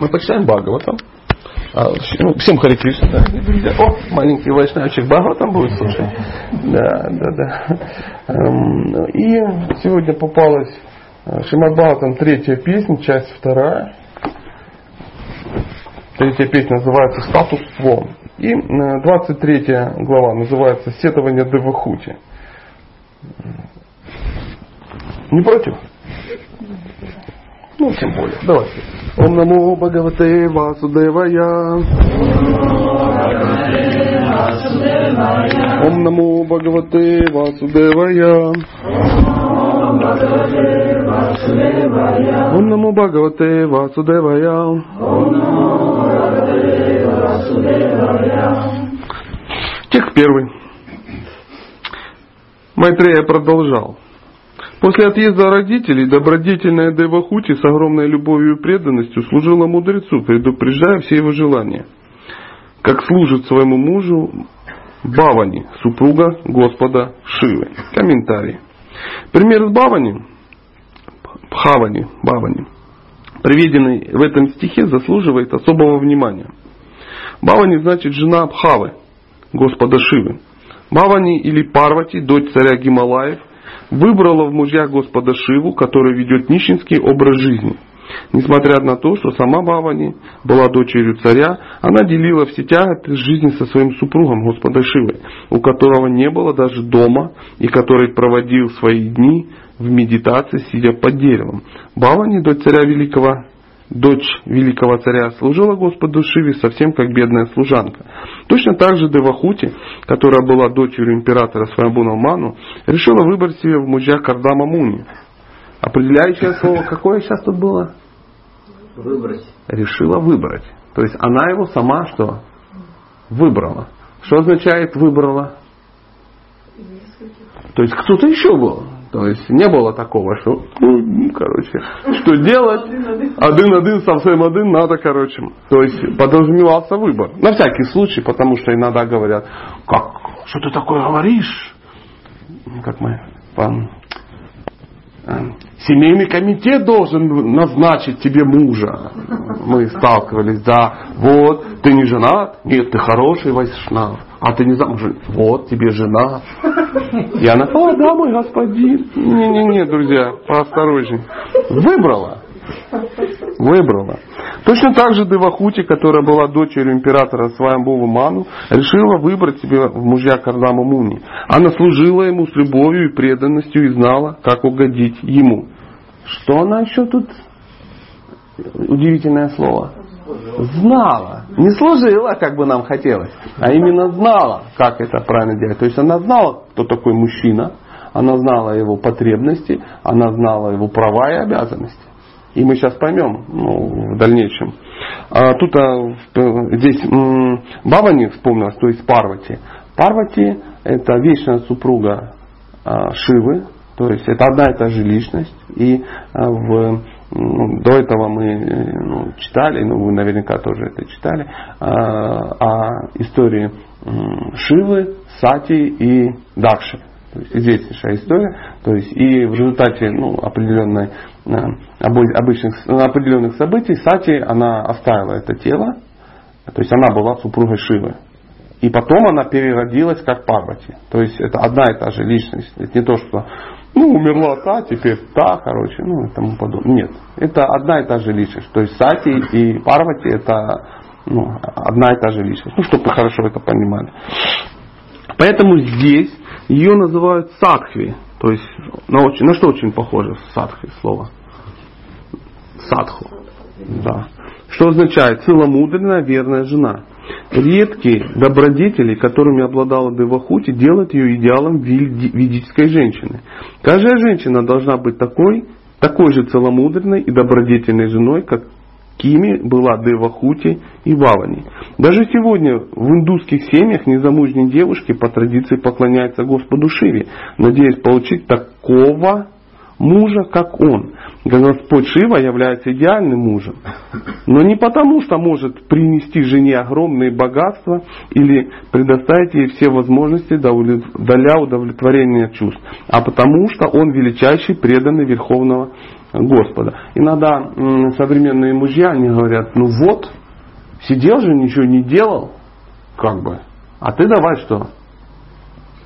Мы почитаем Бхагаватам. А, ну, всем Хари Кришна, да. О, маленький вайшнавчик Бхагаватам будет слушать. Да, да, да. Эм, и сегодня попалась э, Шимад Бхагаватам третья песня, часть вторая. Третья песня называется «Статус Кво». И 23 э, глава называется «Сетование Девахути». Не против? Ну, тем более. Давайте. Ом намо Бхагавате Васудевая. Ом намо Бхагавате Васудевая. Ом намо Бхагавате Васудевая. Текст первый. Майтрея продолжал. После отъезда родителей добродетельная Девахути с огромной любовью и преданностью служила мудрецу, предупреждая все его желания. Как служит своему мужу Бавани, супруга Господа Шивы. Комментарий. Пример с Бавани, Бхавани, Бавани, приведенный в этом стихе, заслуживает особого внимания. Бавани значит жена Бхавы, Господа Шивы. Бавани или Парвати, дочь царя Гималаев, выбрала в мужья Господа Шиву, который ведет нищенский образ жизни. Несмотря на то, что сама Бавани была дочерью царя, она делила все тяготы жизни со своим супругом Господа Шивы, у которого не было даже дома и который проводил свои дни в медитации, сидя под деревом. Бавани, дочь царя великого дочь великого царя, служила Господу Шиве совсем как бедная служанка. Точно так же Девахути, которая была дочерью императора Свамбуна Ману, решила выбрать себе в мужья Кардама Муни. Определяющее слово какое сейчас тут было? Выбрать. Решила выбрать. То есть она его сама что? Выбрала. Что означает выбрала? То есть кто-то еще был. То есть не было такого, что, ну, короче, что делать? Один-один, совсем один, надо, короче. То есть подразумевался выбор. На всякий случай, потому что иногда говорят, как, что ты такое говоришь? Как мы, пан, семейный комитет должен назначить тебе мужа. Мы сталкивались, да, вот, ты не женат? Нет, ты хороший вайшнав. А ты не замужем? Вот тебе жена. И она, о, да, мой господин. Не-не-не, друзья, поосторожней. Выбрала. Выбрала. Точно так же Девахути, которая была дочерью императора Сваямбова Ману, решила выбрать себе в мужья Кардама Муни. Она служила ему с любовью и преданностью и знала, как угодить ему. Что она еще тут? Удивительное слово. Знала. Не служила, как бы нам хотелось, а именно знала, как это правильно делать. То есть она знала, кто такой мужчина, она знала его потребности, она знала его права и обязанности. И мы сейчас поймем ну, в дальнейшем. А тут а, здесь м, Бавани вспомнилась, то есть Парвати. Парвати это вечная супруга а, Шивы, то есть это одна и та же личность. И а, в ну, до этого мы ну, читали, ну вы наверняка тоже это читали, а, о истории Шивы, Сати и Дакши. То есть известнейшая история. То есть и в результате ну, определенной, э, обычных, определенных событий Сати она оставила это тело. То есть она была супругой Шивы. И потом она переродилась как Парвати. То есть это одна и та же личность. Это не то, что ну, умерла та, теперь та, короче, ну и тому подобное. Нет, это одна и та же личность. То есть Сати и Парвати это ну, одна и та же личность. Ну, чтобы вы хорошо это понимали. Поэтому здесь ее называют садхви. То есть на, очень, на что очень похоже садхви слово? Садху. Да. Что означает целомудренная верная жена. Редкие добродетели, которыми обладала Девахути, делают ее идеалом ведической женщины. Каждая женщина должна быть такой, такой же целомудренной и добродетельной женой, как Кими была Девахути и Вавани. Даже сегодня в индусских семьях незамужние девушки по традиции поклоняются Господу Шиве, надеясь получить такого мужа, как он. Господь Шива является идеальным мужем. Но не потому, что может принести жене огромные богатства или предоставить ей все возможности для удовлетворения чувств, а потому, что он величайший преданный Верховного Господа. Иногда современные мужья, они говорят, ну вот, сидел же, ничего не делал, как бы, а ты давай что?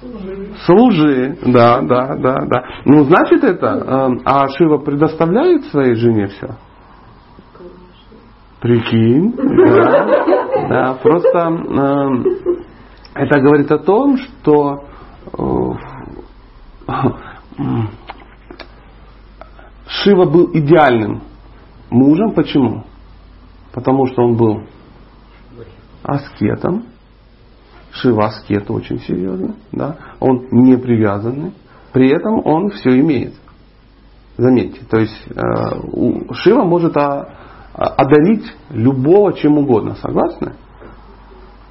Служи. Служи, да, да, да, да. Ну, значит это, э, а Шива предоставляет своей жене все? Прикинь, да, да, просто э, это говорит о том, что э, Шива был идеальным мужем. Почему? Потому что он был аскетом. Шива аскет очень серьезно. Да? Он не привязанный. При этом он все имеет. Заметьте, то есть э, Шива может одарить любого чем угодно. Согласны?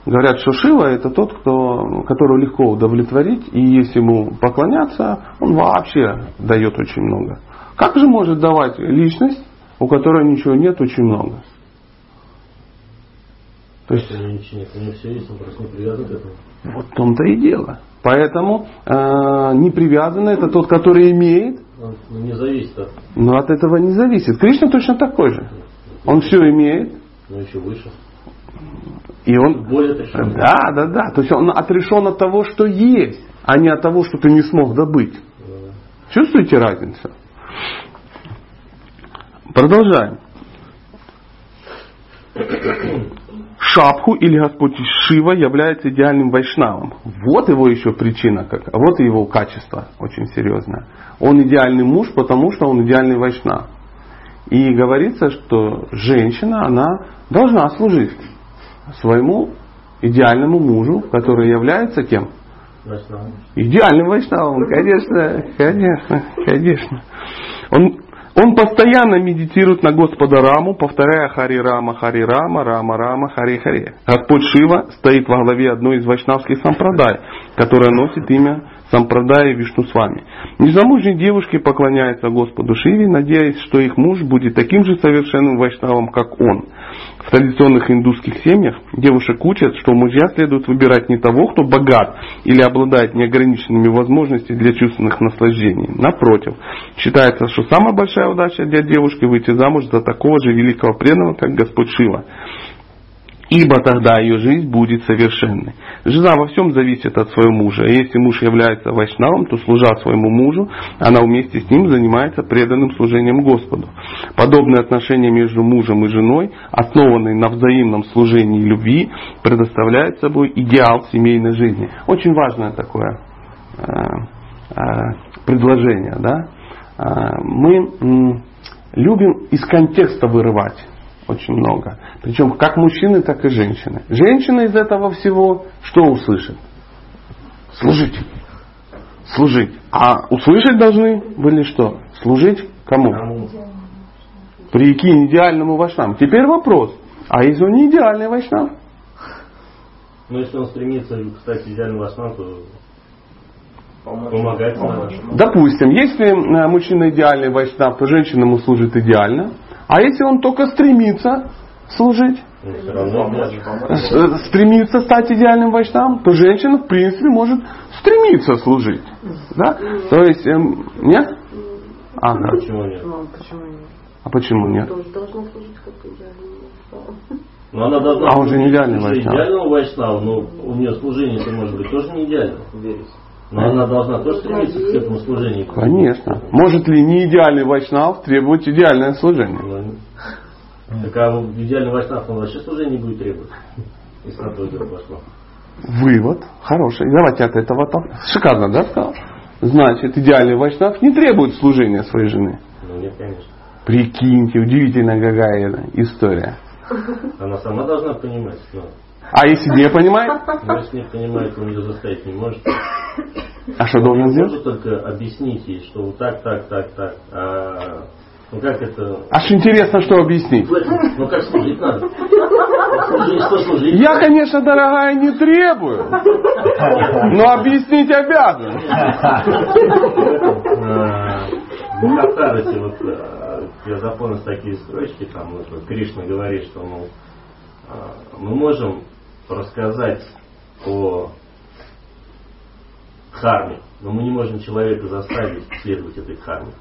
Говорят, что Шива это тот, кто, которого легко удовлетворить, и если ему поклоняться, он вообще дает очень много. Как же может давать личность, у которой ничего нет, очень много? То есть. Вот в том-то и дело. Поэтому э, не привязанный это тот, который имеет. Он не зависит от. Но от этого не зависит. Кришна точно такой же. Он все имеет. Но еще выше. И он, Более отрешен. Да, да, да. То есть он отрешен от того, что есть, а не от того, что ты не смог добыть. Да. Чувствуете разницу? Продолжаем. Шапху или Господь Шива является идеальным вайшнавом. Вот его еще причина, как, вот его качество очень серьезное. Он идеальный муж, потому что он идеальный вайшнав. И говорится, что женщина, она должна служить своему идеальному мужу, который является кем? Вайшнавом. Идеальным вайшнавом, конечно, конечно, конечно. Он, он постоянно медитирует на Господа Раму, повторяя Хари Рама, Хари Рама, Рама Рама, Хари Хари. Господь Шива стоит во главе одной из вайшнавских сампрадай, которая носит имя Сампрадай Вишну с вами. Незамужние девушки поклоняются Господу Шиве, надеясь, что их муж будет таким же совершенным вайшнавом, как он. В традиционных индусских семьях девушек учат, что мужья следует выбирать не того, кто богат или обладает неограниченными возможностями для чувственных наслаждений. Напротив, считается, что самая большая удача для девушки выйти замуж за такого же великого преданного, как Господь Шива ибо тогда ее жизнь будет совершенной. Жена во всем зависит от своего мужа. если муж является вайшнавом, то служа своему мужу, она вместе с ним занимается преданным служением Господу. Подобные отношения между мужем и женой, основанные на взаимном служении и любви, предоставляют собой идеал семейной жизни. Очень важное такое э, э, предложение. Да? Э, мы любим из контекста вырывать очень много. Причем как мужчины, так и женщины. Женщина из этого всего что услышит? Служить. Служить. А услышать должны были что? Служить кому? Прикинь, идеальному вайшнаву. Теперь вопрос. А если он не идеальный вайшнав? Ну, если он стремится стать идеальным вайшнавом, то помогать. Допустим, если э, мужчина идеальный вайшнав, то женщина ему служит идеально. А если он только стремится служить, стремится стать идеальным вайшнавом, то женщина, в принципе, может стремиться служить. Да? То есть, эм, нет? Ага. Почему нет? А почему нет? Но она должна а он же не идеальный вайшнав. Идеального вайшнава, но у нее служение-то может быть тоже не идеально. Но она должна тоже стремиться к этому служению. Конечно. Может ли не идеальный вайшнав требовать идеальное служение? Ну, так а идеальный вайшнав он вообще служение не будет требовать. Если на то дело пошло. Вывод хороший. Давайте от этого там. Шикарно, да, сказал? Значит, идеальный вайшнав не требует служения своей жены. Ну нет, конечно. Прикиньте, удивительно какая история. Она сама должна понимать. Но... А если не понимает? Если не понимает, он ее заставить не может. А что должен сделать? Может только объяснить ей, что вот так, так, так, так. А, ну как это? Аж интересно, что объяснить. Ну как служить надо? Я, конечно, дорогая, не требую. Но объяснить обязан. В Махатарасе вот э, я запомнил такие строчки, там Кришна говорит, что мол, э, мы можем рассказать о харме, но мы не можем человека заставить следовать этой харме.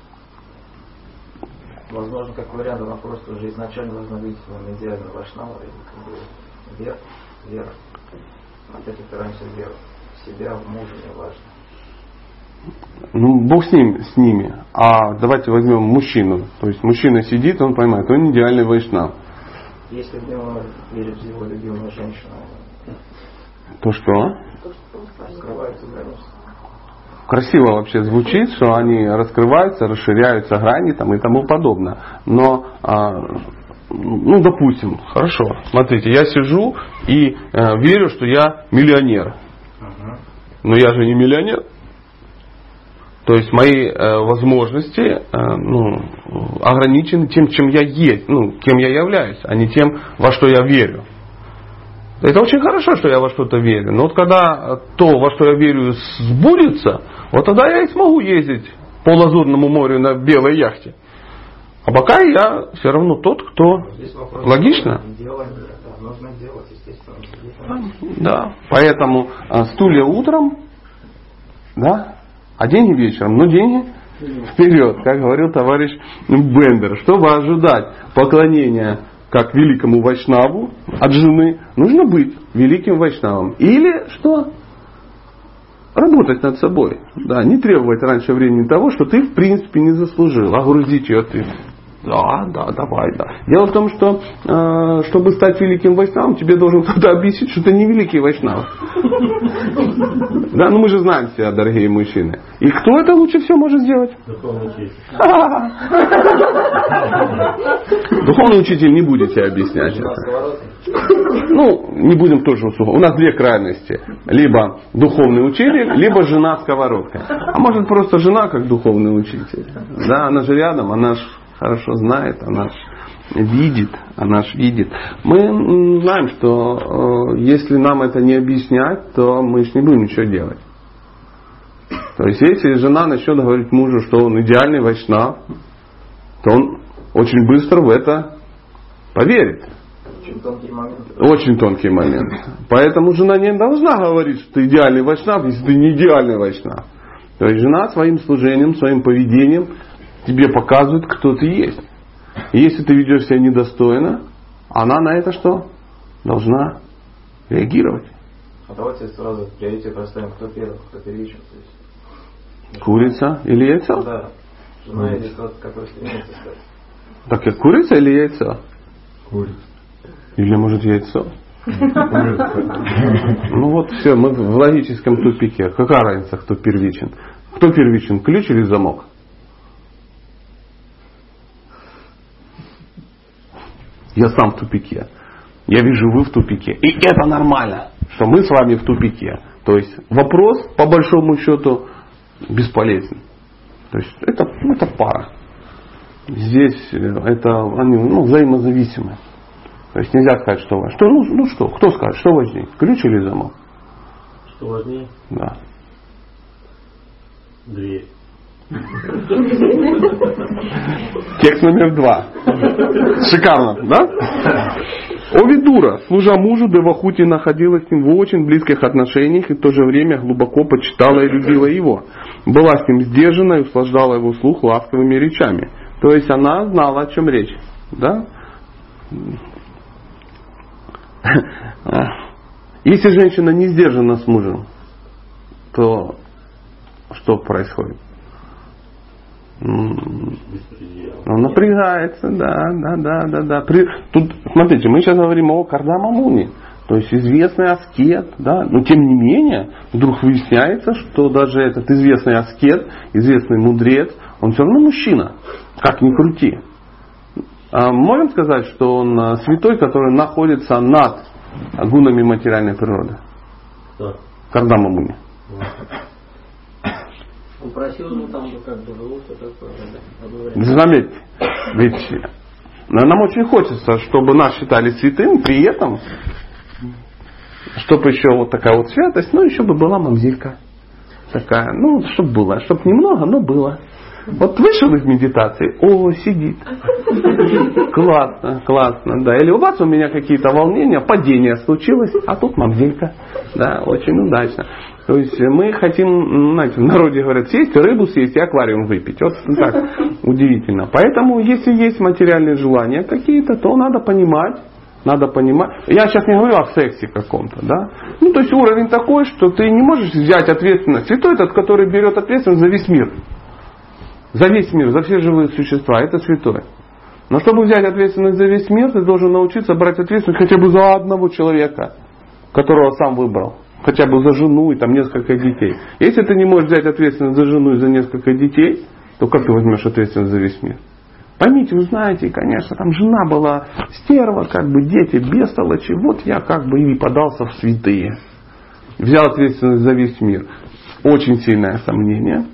Возможно, как вариант, она просто уже изначально должна быть ну, идеально вайшнава, и как бы вера, вера. Опять упираемся в веру. В себя, в мужа, не важно. Ну, Бог с, ним, с ними. А давайте возьмем мужчину. То есть мужчина сидит, он понимает, он идеальный вайшнав. Если в него верит его любимую женщину, То что? скрывается граница. Красиво вообще звучит, что они раскрываются, расширяются грани там, и тому подобное. Но, а, ну, допустим, хорошо, смотрите, я сижу и э, верю, что я миллионер. Но я же не миллионер. То есть мои э, возможности э, ну, ограничены тем, чем я есть, ну, кем я являюсь, а не тем, во что я верю. Это очень хорошо, что я во что-то верю. Но вот когда то, во что я верю, сбудется, вот тогда я и смогу ездить по Лазурному морю на белой яхте. А пока я все равно тот, кто... Логично? делания, да, делать. Да. Поэтому а, стулья утром, да, а деньги вечером. Но деньги вперед, как говорил товарищ Бендер. Чтобы ожидать поклонения как великому вайшнаву от жены, нужно быть великим вайшнавом. Или что? Работать над собой. Да, не требовать раньше времени того, что ты в принципе не заслужил, а грузить ее ты. Да, да, давай, да. Дело в том, что э, чтобы стать великим вайшнавом, тебе должен кто-то объяснить, что ты не великий вайшнав. Да, ну мы же знаем себя, дорогие мужчины. И кто это лучше всего может сделать? Духовный учитель. Духовный учитель не будет тебе объяснять. Ну, не будем тоже усугу. У нас две крайности. Либо духовный учитель, либо жена сковородка. А может просто жена как духовный учитель. Да, она же рядом, она же хорошо знает, она же видит, она же видит. Мы знаем, что э, если нам это не объяснять, то мы же не будем ничего делать. То есть, если жена начнет говорить мужу, что он идеальный вайшнав, то он очень быстро в это поверит. Очень тонкий момент. Очень тонкий момент. Поэтому жена не должна говорить, что ты идеальный вайшнав, если ты не идеальный вайшнав. То есть жена своим служением, своим поведением тебе показывает, кто ты есть. И если ты ведешь себя недостойно, она на это что? Должна реагировать. А давайте сразу приоритет расставим, кто первый, кто первичен. То есть, Курица или яйцо? да, жена или тот, который стремится стать. Так как курица или яйцо? Курица. Или может яйцо? Ну вот все, мы в логическом тупике. Какая разница, кто первичен? Кто первичен, ключ или замок? Я сам в тупике. Я вижу, вы в тупике. И это нормально, что мы с вами в тупике. То есть вопрос, по большому счету, бесполезен. То есть это, это пара. Здесь э, это они ну, взаимозависимы. То есть нельзя сказать, что важнее. Что, ну, ну что, кто скажет, что важнее, ключ или замок? Что важнее? Да. Дверь. Текст номер два. Шикарно, да? Овидура, служа мужу, Девахути находилась с ним в очень близких отношениях и в то же время глубоко почитала и любила его. Была с ним сдержана и услаждала его слух ласковыми речами. То есть она знала, о чем речь. Да? Если женщина не сдержана с мужем, то что происходит? Он напрягается, да, да, да, да, да. При- Тут, смотрите, мы сейчас говорим о Кардамамуне, то есть известный аскет, да, но тем не менее, вдруг выясняется, что даже этот известный аскет, известный мудрец, он все равно мужчина, как ни крути. А можем сказать, что он а, святой, который находится над гунами материальной природы? Кто? Кардамамуни. Он просил, ну там бы как бы что такое, Заметьте, ведь нам очень хочется, чтобы нас считали святым, при этом, чтобы еще вот такая вот святость, ну еще бы была мамзелька. Такая, ну, чтобы было, чтобы немного, но было. Вот вышел из медитации, о, сидит. Классно, классно, да. Или у вас у меня какие-то волнения, падение случилось, а тут мамзелька. Да, очень удачно. То есть мы хотим, знаете, в народе говорят, съесть рыбу, съесть и аквариум выпить. Вот так удивительно. Поэтому, если есть материальные желания какие-то, то надо понимать, надо понимать. Я сейчас не говорю о сексе каком-то, да. Ну, то есть уровень такой, что ты не можешь взять ответственность. Святой тот, который берет ответственность за весь мир. За весь мир, за все живые существа. Это святой. Но чтобы взять ответственность за весь мир, ты должен научиться брать ответственность хотя бы за одного человека, которого сам выбрал. Хотя бы за жену и там несколько детей. Если ты не можешь взять ответственность за жену и за несколько детей, то как ты возьмешь ответственность за весь мир? Поймите, вы знаете, конечно, там жена была стерва, как бы дети бестолочи. Вот я как бы и подался в святые. Взял ответственность за весь мир. Очень сильное сомнение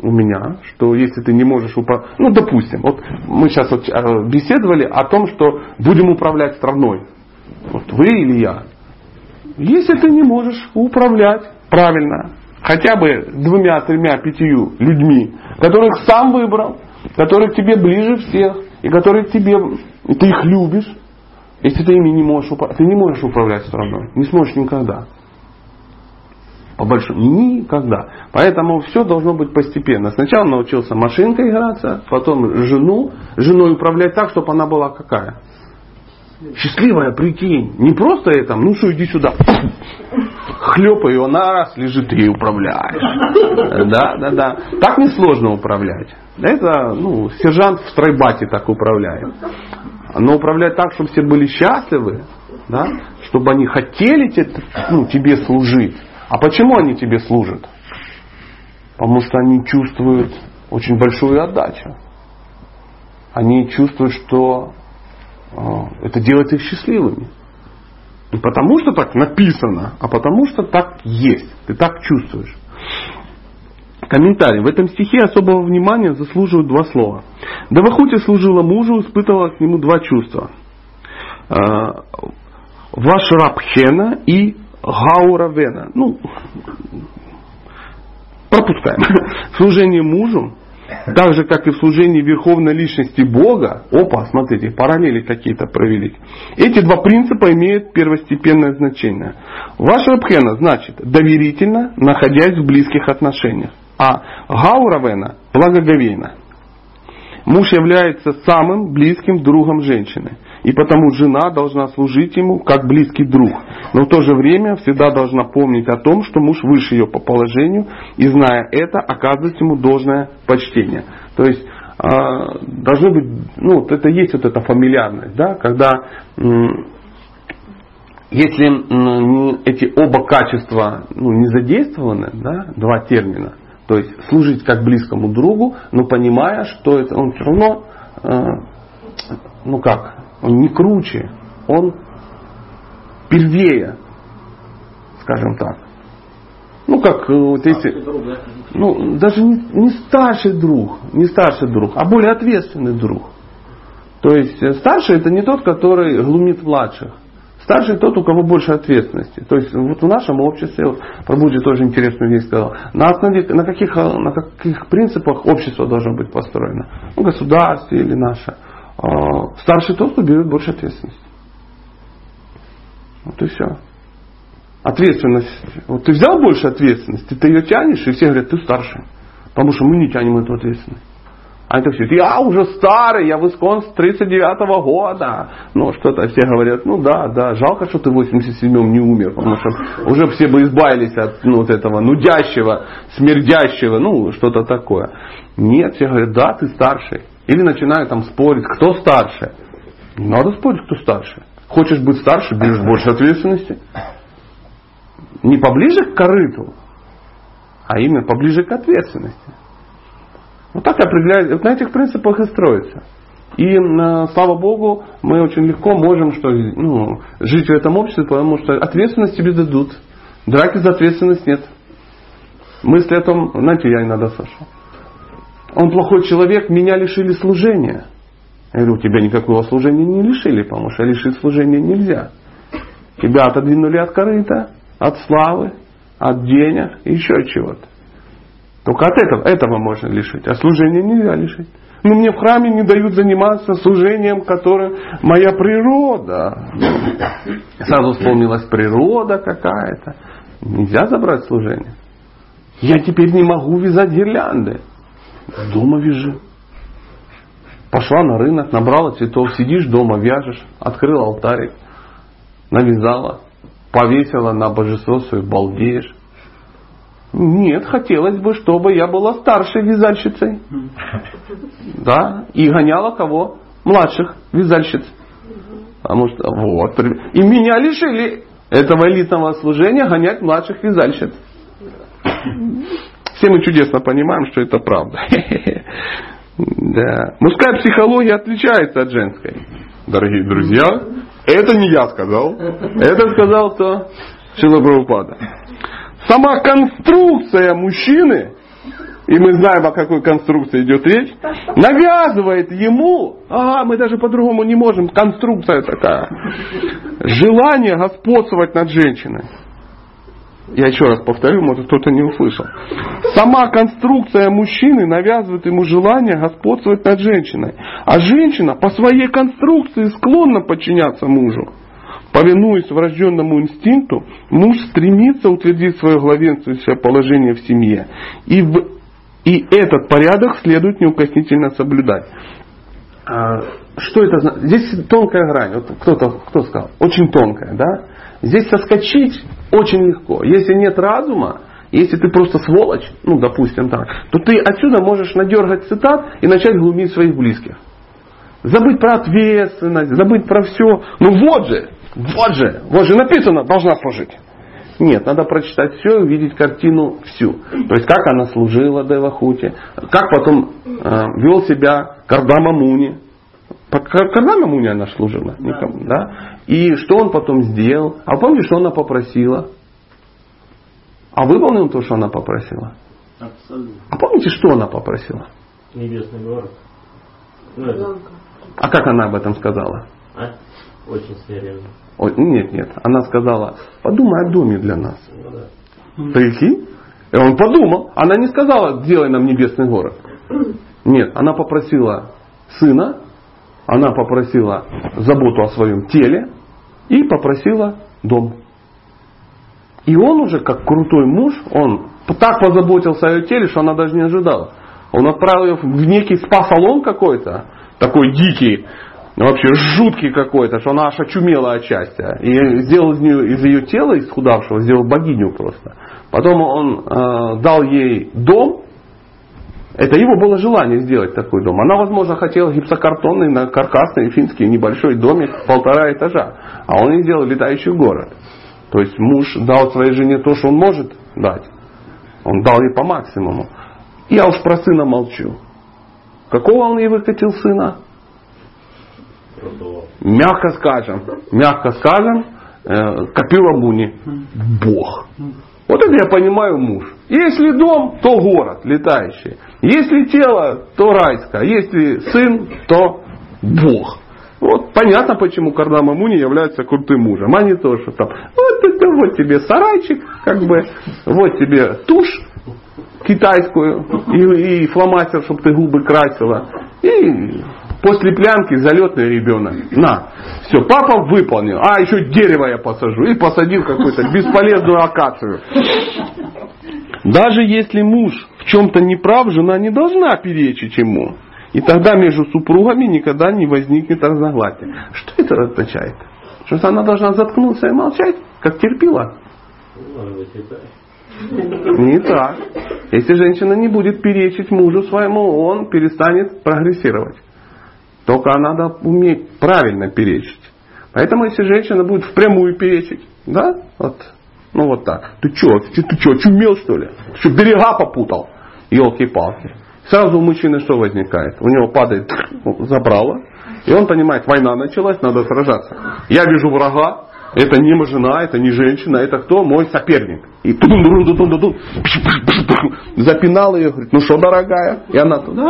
у меня, что если ты не можешь управлять, ну допустим, вот мы сейчас вот э, беседовали о том, что будем управлять страной. Вот вы или я. Если ты не можешь управлять правильно, хотя бы двумя, тремя, пятью людьми, которых сам выбрал, которые тебе ближе всех, и которые тебе, и ты их любишь, если ты ими не можешь управлять, ты не можешь управлять страной, не сможешь никогда. По большому никогда. Поэтому все должно быть постепенно. Сначала научился машинкой играться, потом жену, женой управлять так, чтобы она была какая? Счастливая, прикинь. Не просто это, ну что, иди сюда. Хлепай, и она раз лежит, и управляешь. Да, да, да. Так несложно управлять. Это, ну, сержант в стройбате так управляет. Но управлять так, чтобы все были счастливы, да, чтобы они хотели тебе, ну, тебе служить. А почему они тебе служат? Потому что они чувствуют очень большую отдачу. Они чувствуют, что это делает их счастливыми. Не потому что так написано, а потому что так есть. Ты так чувствуешь. Комментарий. В этом стихе особого внимания заслуживают два слова. Давахути служила мужу, испытывала к нему два чувства. А, Вашрабхена и Гауравена. Ну, пропускаем. Служение мужу так же, как и в служении верховной личности Бога, опа, смотрите, параллели какие-то провели. Эти два принципа имеют первостепенное значение. Ваша Рабхена значит доверительно, находясь в близких отношениях. А Гауравена благоговейно. Муж является самым близким другом женщины. И потому жена должна служить ему как близкий друг. Но в то же время всегда должна помнить о том, что муж выше ее по положению, и зная это, оказывать ему должное почтение. То есть э, должны быть, ну, вот это есть вот эта фамильярность, да, когда если эти оба качества ну, не задействованы, да, два термина, то есть служить как близкому другу, но понимая, что это он все равно, э, ну как, он не круче, он первее, скажем так. Ну, как э, вот если... Ну, даже не, не старший друг, не старший друг, а более ответственный друг. То есть э, старший это не тот, который глумит младших. Старший тот, у кого больше ответственности. То есть вот в нашем обществе, вот Прабуджи тоже интересную вещь сказал, на основе, на каких, на каких принципах общество должно быть построено. Ну, государство или наше. А, старший тот, кто берет больше ответственности. Вот и все. Ответственность. Вот ты взял больше ответственности, ты ее тянешь, и все говорят, ты старший. Потому что мы не тянем эту ответственность. А это все, я уже старый, я в Исконс 39-го года. Ну, что-то все говорят, ну да, да, жалко, что ты в 87-м не умер, потому что уже все бы избавились от ну, вот этого нудящего, смердящего, ну, что-то такое. Нет, все говорят, да, ты старший. Или начинают там спорить, кто старше. Не надо спорить, кто старше. Хочешь быть старше, берешь больше ответственности. Не поближе к корыту, а именно поближе к ответственности. Вот так определяется, вот на этих принципах и строится. И э, слава Богу, мы очень легко можем что, ну, жить в этом обществе, потому что ответственность тебе дадут. Драки за ответственность нет. Мысли о том, знаете, я иногда слышал он плохой человек, меня лишили служения. Я говорю, у тебя никакого служения не лишили, потому что лишить служения нельзя. Тебя отодвинули от корыта, от славы, от денег и еще от чего-то. Только от этого, этого можно лишить, а служения нельзя лишить. Но мне в храме не дают заниматься служением, которое моя природа. Сразу вспомнилась природа какая-то. Нельзя забрать служение. Я теперь не могу вязать гирлянды. Дома вяжи. Пошла на рынок, набрала цветов, сидишь дома, вяжешь, открыл алтарик, навязала, повесила на божество свое, балдеешь. Нет, хотелось бы, чтобы я была старшей вязальщицей. Да, и гоняла кого? Младших вязальщиц. Потому что, вот, и меня лишили этого элитного служения гонять младших вязальщиц. Все мы чудесно понимаем, что это правда. Да. Мужская психология отличается от женской. Дорогие друзья, это не я сказал. Это сказал кто? Шила Прабхупада. Сама конструкция мужчины, и мы знаем, о какой конструкции идет речь, навязывает ему, а мы даже по-другому не можем, конструкция такая, желание господствовать над женщиной. Я еще раз повторю, может кто-то не услышал. Сама конструкция мужчины навязывает ему желание господствовать над женщиной. А женщина по своей конструкции склонна подчиняться мужу. Повинуясь врожденному инстинкту, муж стремится утвердить свое главенствующее положение в семье. И, в, и этот порядок следует неукоснительно соблюдать. А, что это значит? Здесь тонкая грань. Вот кто-то кто сказал? Очень тонкая, да? Здесь соскочить очень легко. Если нет разума, если ты просто сволочь, ну, допустим так, то ты отсюда можешь надергать цитат и начать глумить своих близких. Забыть про ответственность, забыть про все. Ну вот же, вот же, вот же написано, должна служить. Нет, надо прочитать все и увидеть картину всю. То есть, как она служила Девахуте, как потом э, вел себя Кардама Муни. Кардама Муни она служила. Никому, да? И что он потом сделал? А помните, что она попросила? А выполнил то, что она попросила? Абсолютно. А помните, что она попросила? Небесный город. Ну. А как она об этом сказала? А? Очень серьезно. Ой, нет, нет. Она сказала, подумай о доме для нас. Ну, да. Прикинь? И он подумал. Она не сказала, сделай нам небесный город. Нет, она попросила сына, она попросила заботу о своем теле и попросила дом. И он уже, как крутой муж, он так позаботился о ее теле, что она даже не ожидала. Он отправил ее в некий спа-салон какой-то, такой дикий, вообще жуткий какой-то, что она аж очумела от счастья. И сделал из нее, из ее тела, исхудавшего, сделал богиню просто. Потом он э, дал ей дом, это его было желание сделать такой дом. Она, возможно, хотела гипсокартонный, на каркасный, финский небольшой домик, полтора этажа. А он ей сделал летающий город. То есть муж дал своей жене то, что он может дать. Он дал ей по максимуму. Я уж про сына молчу. Какого он ей выкатил сына? Мягко скажем, мягко скажем, э, Капила Муни. Бог. Вот это я понимаю муж. Если дом, то город летающий. Если тело, то райское. Если сын, то Бог. Вот понятно, почему Кардама Муни является крутым мужем, а не там, вот это вот тебе сарайчик, как бы, вот тебе тушь китайскую и, и фломастер, чтобы ты губы красила. И после плянки залетный ребенок. На, все, папа выполнил. А, еще дерево я посажу. И посадил какую-то бесполезную акацию. Даже если муж в чем-то не прав, жена не должна перечить ему. И тогда между супругами никогда не возникнет разногласия. Что это означает? Что она должна заткнуться и молчать, как терпила? Не так. Если женщина не будет перечить мужу своему, он перестанет прогрессировать. Только надо уметь правильно перечить. Поэтому если женщина будет впрямую перечить, да, вот, ну вот так. Ты что, ты, ты что, чумел что ли? Ты что, берега попутал? Елки-палки. Сразу у мужчины что возникает? У него падает забрало, и он понимает, война началась, надо сражаться. Я вижу врага, это не жена, это не женщина, это кто? Мой соперник. И запинал ее, говорит, ну что, дорогая? И она туда.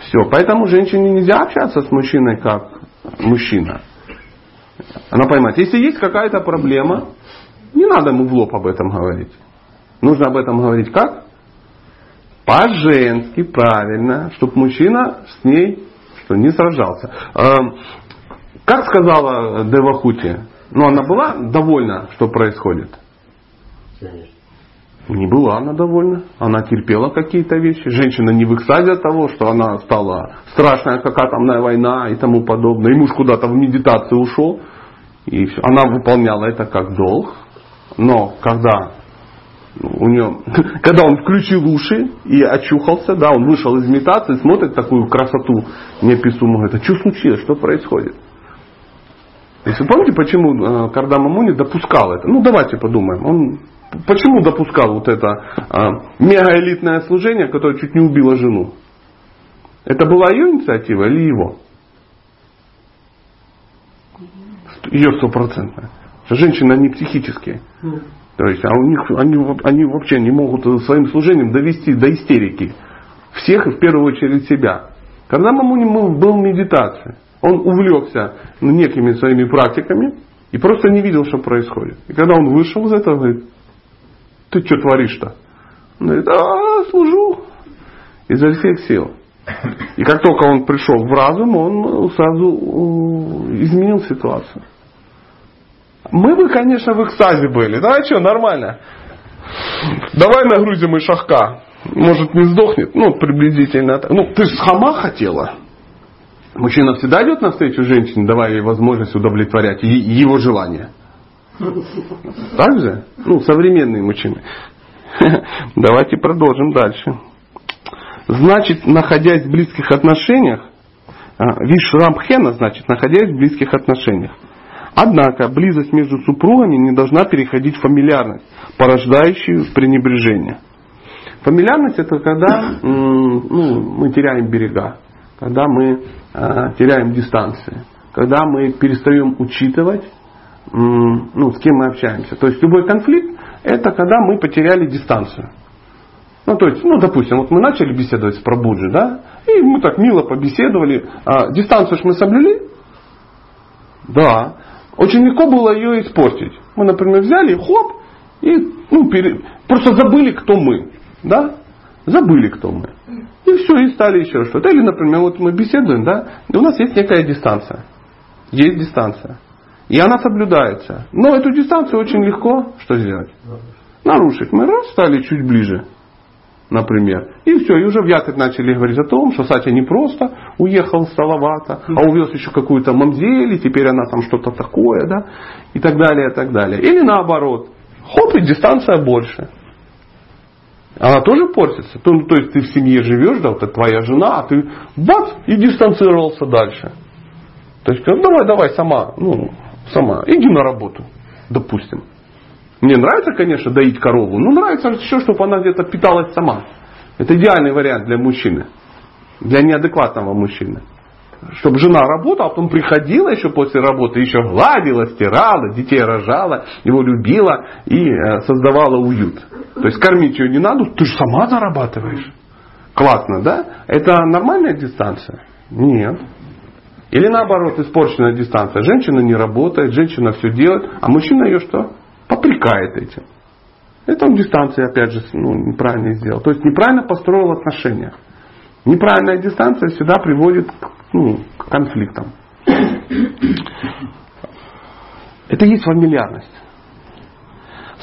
Все, поэтому женщине нельзя общаться с мужчиной как мужчина. Она понимает, если есть какая-то проблема, не надо ему в лоб об этом говорить. Нужно об этом говорить как? По-женски, правильно, чтобы мужчина с ней что, не сражался. Эм, как сказала Девахути, ну она была довольна, что происходит? Не была она довольна. Она терпела какие-то вещи. Женщина не в экстазе от того, что она стала страшная, как атомная война и тому подобное. И муж куда-то в медитацию ушел. И все. Она выполняла это как долг. Но когда у нее, когда он включил уши и очухался, да, он вышел из медитации, смотрит такую красоту неописуемую, говорит, а что случилось, что происходит? Если вы помните, почему э, Кардама Муни допускал это? Ну, давайте подумаем. Он почему допускал вот это а, мегаэлитное служение, которое чуть не убило жену? Это была ее инициатива или его? Ее стопроцентная. Женщины, они психические. То есть, а у них, они, они вообще не могут своим служением довести до истерики. Всех и в первую очередь себя. Когда Мамуни был в медитации, он увлекся некими своими практиками и просто не видел, что происходит. И когда он вышел из этого, говорит, ты что творишь-то? Он говорит, а, служу изо всех сил. И как только он пришел в разум, он сразу изменил ситуацию. Мы бы, конечно, в экстазе были. Да, что, нормально. Давай нагрузим и шахка. Может, не сдохнет? Ну, приблизительно. Ну, ты же хама хотела. Мужчина всегда идет навстречу женщине, давая ей возможность удовлетворять его желания. Так же? Ну, современные мужчины. Давайте продолжим дальше. Значит, находясь в близких отношениях, а, Вишрамхена, значит, находясь в близких отношениях. Однако близость между супругами не должна переходить в фамильярность, порождающую пренебрежение. Фамильярность это когда ну, мы теряем берега, когда мы э, теряем дистанции, когда мы перестаем учитывать, ну, с кем мы общаемся. То есть любой конфликт это когда мы потеряли дистанцию. Ну, то есть, ну, допустим, вот мы начали беседовать с Прабуджи, да, и мы так мило побеседовали. А, дистанцию же мы соблюли? Да. Очень легко было ее испортить. Мы, например, взяли, хлоп, и ну, пере... просто забыли, кто мы. Да? Забыли, кто мы. И все, и стали еще что-то. Или, например, вот мы беседуем, да, и у нас есть некая дистанция. Есть дистанция. И она соблюдается. Но эту дистанцию очень легко что сделать? Нарушить. Мы раз стали чуть ближе например. И все, и уже в Якорь начали говорить о том, что Сатя не просто уехал с а увез еще какую-то мамзель, и теперь она там что-то такое, да, и так далее, и так далее. Или наоборот, хоп, и дистанция больше. Она тоже портится. То, ну, то есть ты в семье живешь, да, вот это твоя жена, а ты бац, и дистанцировался дальше. То есть, давай, давай, сама, ну, сама, иди на работу, допустим. Мне нравится, конечно, доить корову, но нравится еще, чтобы она где-то питалась сама. Это идеальный вариант для мужчины. Для неадекватного мужчины. Чтобы жена работала, а потом приходила еще после работы, еще гладила, стирала, детей рожала, его любила и э, создавала уют. То есть кормить ее не надо, ты же сама зарабатываешь. Классно, да? Это нормальная дистанция? Нет. Или наоборот, испорченная дистанция. Женщина не работает, женщина все делает, а мужчина ее что? Попрекает этим. Это он дистанцию, опять же, ну, неправильно сделал. То есть неправильно построил отношения. Неправильная дистанция всегда приводит ну, к конфликтам. Это есть фамильярность.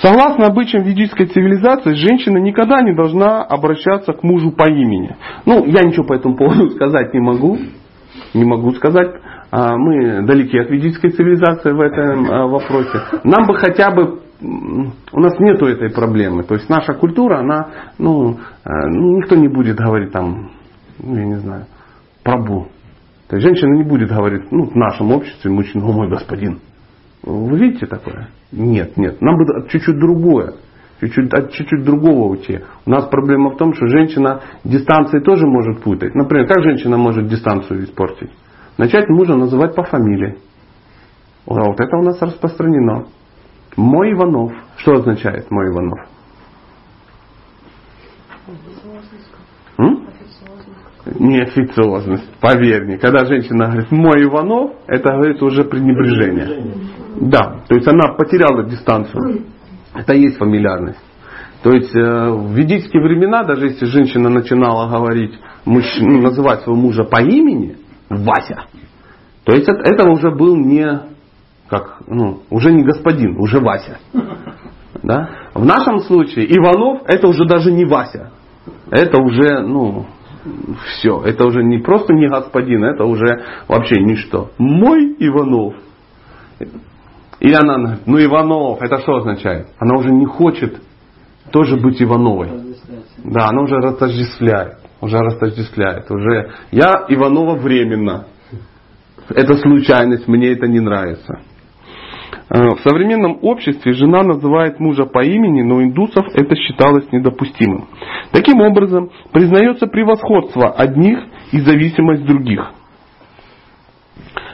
Согласно обычаям ведической цивилизации, женщина никогда не должна обращаться к мужу по имени. Ну, я ничего по этому поводу сказать не могу. Не могу сказать. А, мы далеки от ведической цивилизации в этом а, вопросе. Нам бы хотя бы у нас нету этой проблемы. То есть наша культура, она, ну, а, ну никто не будет говорить там, ну, я не знаю, прабу. То есть женщина не будет говорить, ну, в нашем обществе мужчина, о мой господин. Вы видите такое? Нет, нет. Нам бы чуть-чуть другое. Чуть-чуть, от чуть-чуть другого уйти. У нас проблема в том, что женщина дистанции тоже может путать. Например, как женщина может дистанцию испортить? Начать мужа называть по фамилии. А вот это у нас распространено. Мой Иванов. Что означает мой Иванов? М? Не официозность, поверь мне. Когда женщина говорит мой Иванов, это говорит уже пренебрежение. Да, то есть она потеряла дистанцию. Это и есть фамильярность. То есть э, в ведические времена, даже если женщина начинала говорить, мужч... ну, называть своего мужа по имени, Вася. То есть это, уже был не, как, ну, уже не господин, уже Вася. Да? В нашем случае Иванов это уже даже не Вася. Это уже, ну, все. Это уже не просто не господин, это уже вообще ничто. Мой Иванов. И она говорит, ну Иванов, это что означает? Она уже не хочет тоже быть Ивановой. Да, она уже растождествляет. Уже растождествляет. Уже я Иванова временно. Это случайность, мне это не нравится. Э, в современном обществе жена называет мужа по имени, но индусов это считалось недопустимым. Таким образом, признается превосходство одних и зависимость других.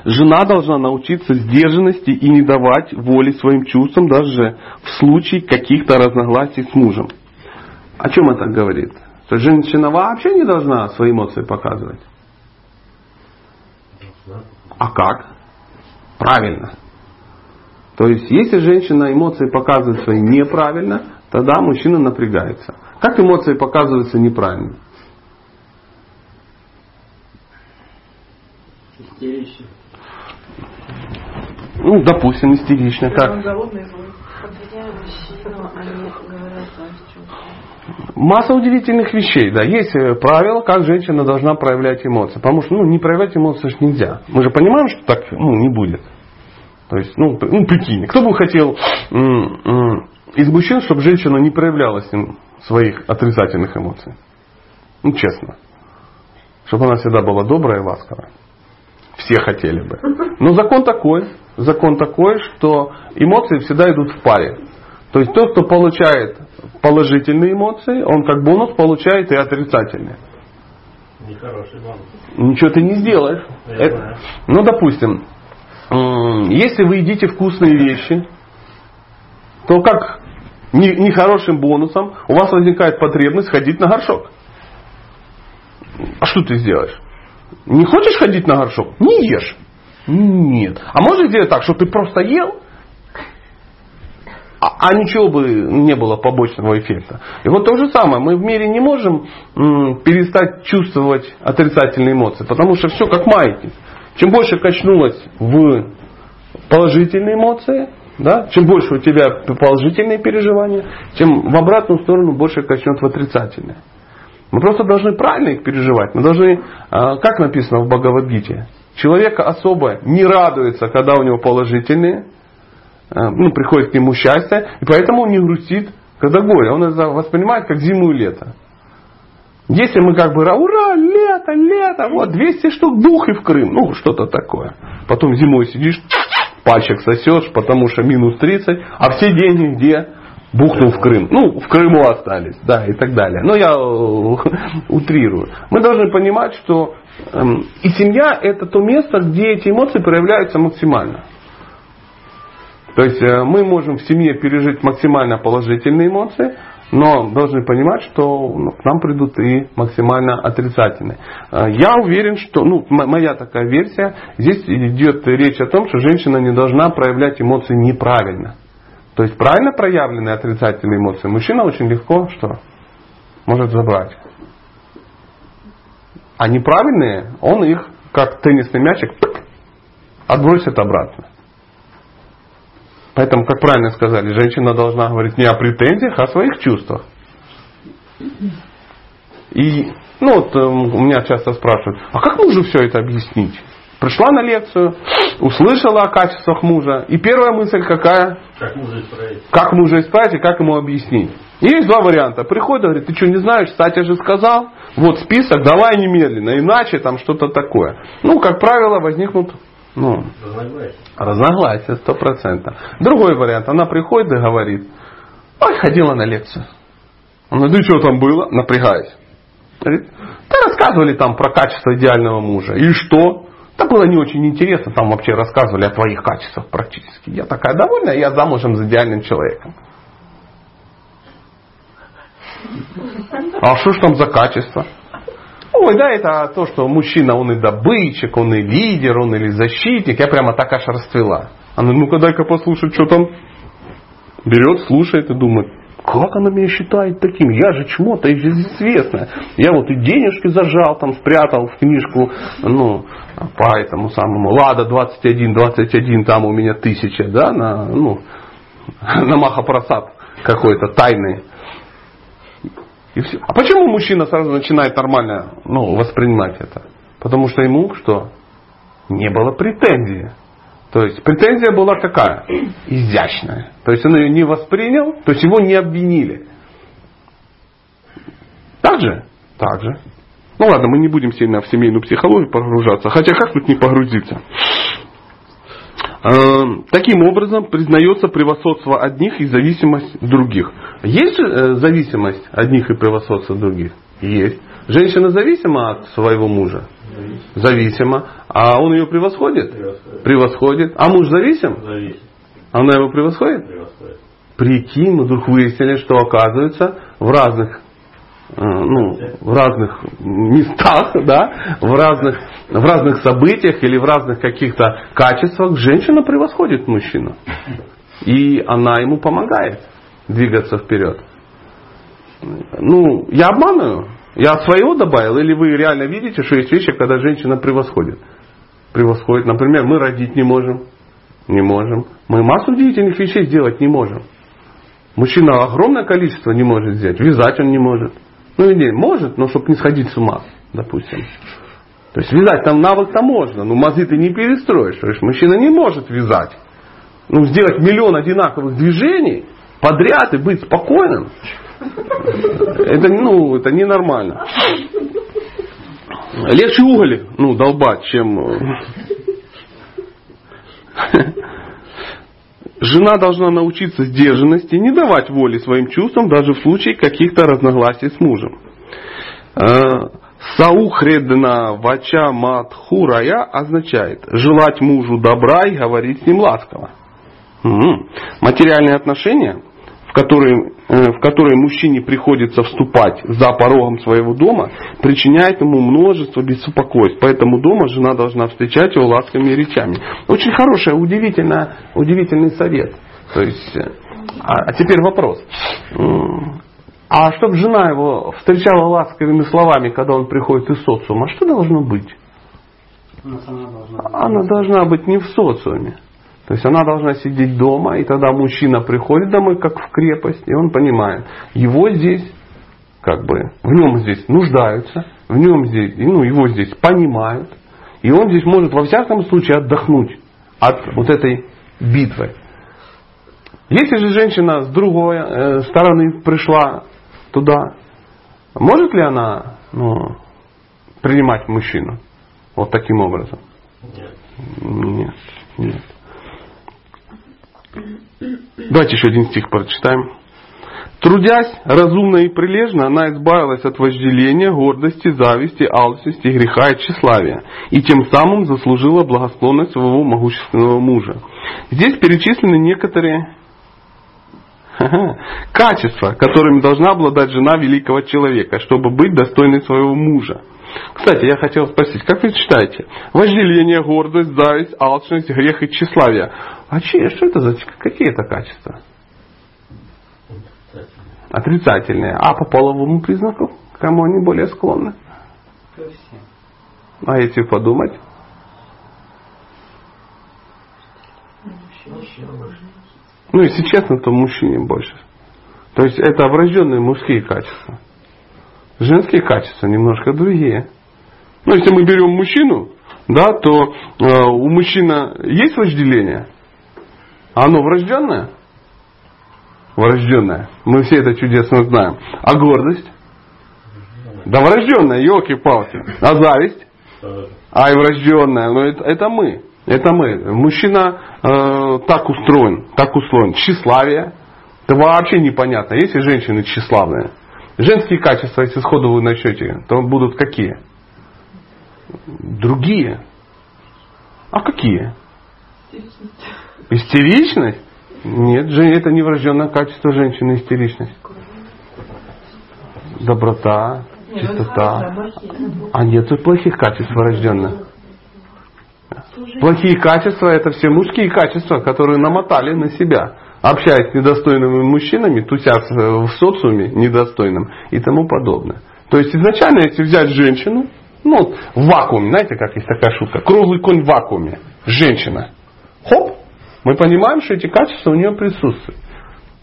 Жена должна научиться сдержанности и не давать воли своим чувствам даже в случае каких-то разногласий с мужем. О чем это говорит? Что женщина вообще не должна свои эмоции показывать. А как? Правильно. То есть, если женщина эмоции показывает свои неправильно, тогда мужчина напрягается. Как эмоции показываются неправильно? Истерично. Ну, допустим, истерично. Как? он голодный и злой. Подведя мужчину, они говорят о чувствах. Масса удивительных вещей. Да. Есть э, правила, как женщина должна проявлять эмоции. Потому что ну, не проявлять эмоции ж нельзя. Мы же понимаем, что так ну, не будет. То есть, ну, ну прикинь, кто бы хотел м, м, из мужчин, чтобы женщина не проявляла с ним своих отрицательных эмоций? Ну, честно. Чтобы она всегда была добрая и ласковая. Все хотели бы. Но закон такой, закон такой, что эмоции всегда идут в паре. То есть тот, кто получает положительные эмоции, он как бонус получает и отрицательные. Нехороший вам. Ничего ты не сделаешь. Я Это- знаю. ну, допустим, если вы едите вкусные вещи, то как не- нехорошим бонусом у вас возникает потребность ходить на горшок. А что ты сделаешь? Не хочешь ходить на горшок? Не ешь. Нет. А можешь сделать так, что ты просто ел, а, а ничего бы не было побочного эффекта. И вот то же самое. Мы в мире не можем перестать чувствовать отрицательные эмоции, потому что все как маятник. Чем больше качнулось в положительные эмоции, да, чем больше у тебя положительные переживания, тем в обратную сторону больше качнет в отрицательные. Мы просто должны правильно их переживать. Мы должны, а, как написано в Бхагавадгите, человека особо не радуется, когда у него положительные, ну, приходит к нему счастье, и поэтому он не грустит, когда горе. Он это воспринимает как зиму и лето. Если мы как бы, ура, лето, лето, вот 200 штук дух и в Крым, ну что-то такое. Потом зимой сидишь, пальчик сосешь, потому что минус 30, а все деньги где? Бухнул в Крым. Ну, в Крыму остались, да, и так далее. Но я э, утрирую. Мы должны понимать, что эм, и семья это то место, где эти эмоции проявляются максимально. То есть э, мы можем в семье пережить максимально положительные эмоции, но должны понимать, что ну, к нам придут и максимально отрицательные. Э, Я уверен, что, ну, моя такая версия, здесь идет речь о том, что женщина не должна проявлять эмоции неправильно. То есть правильно проявленные отрицательные эмоции мужчина очень легко что? Может забрать. А неправильные, он их, как теннисный мячик, отбросит обратно. Поэтому, как правильно сказали, женщина должна говорить не о претензиях, а о своих чувствах. И, ну вот э, у меня часто спрашивают, а как мужу все это объяснить? Пришла на лекцию, услышала о качествах мужа, и первая мысль какая? Как мужа исправить? Как мужа исправить и как ему объяснить? И есть два варианта. Приходит, говорит, ты что не знаешь, Сатя же сказал, вот список, давай немедленно, иначе там что-то такое. Ну, как правило, возникнут ну, Разногласия. Сто процентов. Другой вариант. Она приходит и говорит, ой, ходила на лекцию. Он говорит, ну что там было? Напрягаясь. Говорит, да рассказывали там про качество идеального мужа. И что? Да было не очень интересно, там вообще рассказывали о твоих качествах практически. Я такая довольная, я замужем за идеальным человеком. А что ж там за качество? Ой, да, это то, что мужчина, он и добытчик, он и лидер, он или защитник. Я прямо так аж расцвела. Она, ну-ка дай-ка послушать, что там. Берет, слушает и думает, как она меня считает таким? Я же чмо-то известная. Я вот и денежки зажал, там спрятал в книжку, ну, по этому самому, Лада 21, 21, там у меня тысяча, да, на, ну, на Махапрасад какой-то тайный. И все. А почему мужчина сразу начинает нормально ну, воспринимать это? Потому что ему что? Не было претензии. То есть претензия была какая? Изящная. То есть он ее не воспринял, то есть его не обвинили. Так же? Так же. Ну ладно, мы не будем сильно в семейную психологию погружаться. Хотя как тут не погрузиться? Э, таким образом признается превосходство одних и зависимость других. Есть же э, зависимость одних и превосходство других? Есть. Женщина зависима от своего мужа? Зависима. А он ее превосходит? Превосходит. Превосходит. А муж зависим? Зависит. Она его превосходит? Превосходит. Прикинь, мы вдруг выяснили, что оказывается в разных ну, в разных местах, да, в разных, в разных событиях или в разных каких-то качествах женщина превосходит мужчину. И она ему помогает двигаться вперед. Ну, я обманываю? Я своего добавил? Или вы реально видите, что есть вещи, когда женщина превосходит? Превосходит. Например, мы родить не можем. Не можем. Мы массу удивительных вещей сделать не можем. Мужчина огромное количество не может сделать. Вязать он не может. Ну, не, может, но чтобы не сходить с ума, допустим. То есть вязать там навык-то можно, но мозги ты не перестроишь. То есть мужчина не может вязать. Ну, сделать миллион одинаковых движений подряд и быть спокойным. Это, ну, это ненормально. Легче уголь, ну, долбать, чем... Жена должна научиться сдержанности, не давать воли своим чувствам, даже в случае каких-то разногласий с мужем. Саухредна вача матхурая означает желать мужу добра и говорить с ним ласково. Угу. Материальные отношения которые, э, в которые мужчине приходится вступать за порогом своего дома, причиняет ему множество беспокойств. Поэтому дома жена должна встречать его ласковыми речами. Очень хороший, удивительный, удивительный совет. То есть, э, а, а теперь вопрос. А чтобы жена его встречала ласковыми словами, когда он приходит из социума, что должно быть? Она должна быть не в социуме. То есть она должна сидеть дома, и тогда мужчина приходит домой, как в крепость, и он понимает, его здесь, как бы, в нем здесь нуждаются, в нем здесь, ну, его здесь понимают, и он здесь может во всяком случае отдохнуть от вот этой битвы. Если же женщина с другой э, стороны пришла туда, может ли она ну, принимать мужчину вот таким образом? Нет. Нет. Нет. Давайте еще один стих прочитаем. Трудясь разумно и прилежно, она избавилась от вожделения, гордости, зависти, алчности, греха и тщеславия, и тем самым заслужила благосклонность своего могущественного мужа. Здесь перечислены некоторые качества, которыми должна обладать жена великого человека, чтобы быть достойной своего мужа. Кстати, я хотел спросить, как вы читаете? Вожделение, гордость, зависть, алчность, грех и тщеславие. А че, что это за какие это качества? Отрицательные. А по половому признаку? Кому они более склонны? А если подумать? Ну, если честно, то мужчине больше. То есть это врожденные мужские качества. Женские качества немножко другие. Ну, если мы берем мужчину, да, то э, у мужчины есть вожделение? Оно врожденное? Врожденное. Мы все это чудесно знаем. А гордость? Да врожденная, елки-палки. А зависть? А и врожденная. Но это, это мы. Это мы. Мужчина э, так устроен, так устроен. Тщеславие. Это вообще непонятно. Есть и женщины тщеславные. Женские качества, если сходу вы начнете, то будут какие? Другие. А какие? Истеричность? Нет, это не врожденное качество женщины, истеричность. Доброта, чистота. А нет плохих качеств врожденных. Плохие качества это все мужские качества, которые намотали на себя общаясь с недостойными мужчинами, тусят в социуме недостойным и тому подобное. То есть изначально, если взять женщину, ну, в вакууме, знаете, как есть такая шутка, круглый конь в вакууме, женщина, хоп, мы понимаем, что эти качества у нее присутствуют.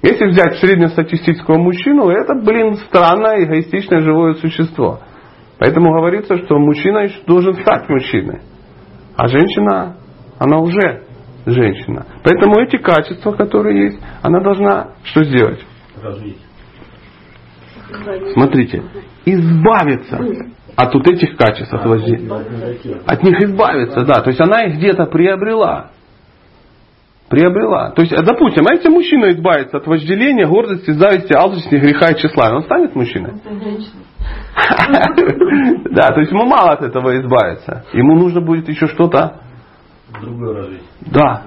Если взять среднестатистического мужчину, это, блин, странное, эгоистичное живое существо. Поэтому говорится, что мужчина еще должен стать мужчиной. А женщина, она уже женщина. Поэтому эти качества, которые есть, она должна что сделать? Развить. Смотрите, избавиться от вот этих качеств, от, от них избавиться, да. То есть она их где-то приобрела. Приобрела. То есть, допустим, а если мужчина избавится от вожделения, гордости, зависти, алчности, греха и тщеславия, он станет мужчиной? Да, то есть ему мало от этого избавиться. Ему нужно будет еще что-то Другое развить. Да,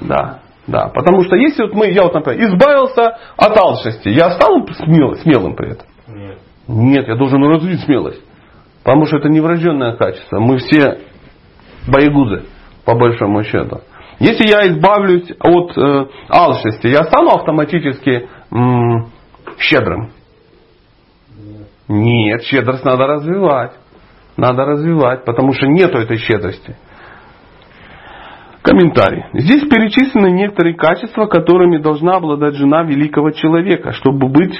да, да. Потому что если вот мы, я вот, например, избавился от алчности, я стал смел, смелым при этом? Нет. Нет, я должен развить смелость. Потому что это не врожденное качество. Мы все боегузы, по большому счету. Если я избавлюсь от э, алчности, я стану автоматически м, щедрым. Нет, щедрость надо развивать. Надо развивать, потому что нету этой щедрости. Комментарий. Здесь перечислены некоторые качества, которыми должна обладать жена великого человека, чтобы быть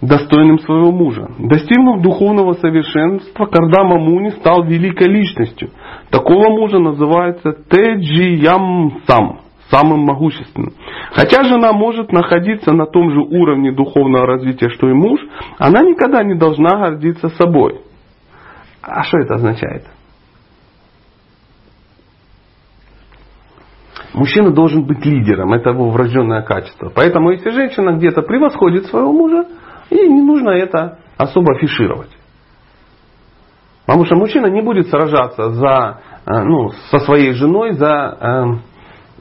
достойным своего мужа. Достигнув духовного совершенства, Кардама Муни стал великой личностью. Такого мужа называется Теджиямсам, самым могущественным. Хотя жена может находиться на том же уровне духовного развития, что и муж, она никогда не должна гордиться собой. А что это означает? Мужчина должен быть лидером, это его врожденное качество. Поэтому если женщина где-то превосходит своего мужа, ей не нужно это особо афишировать. Потому что мужчина не будет сражаться за, э, ну, со своей женой за,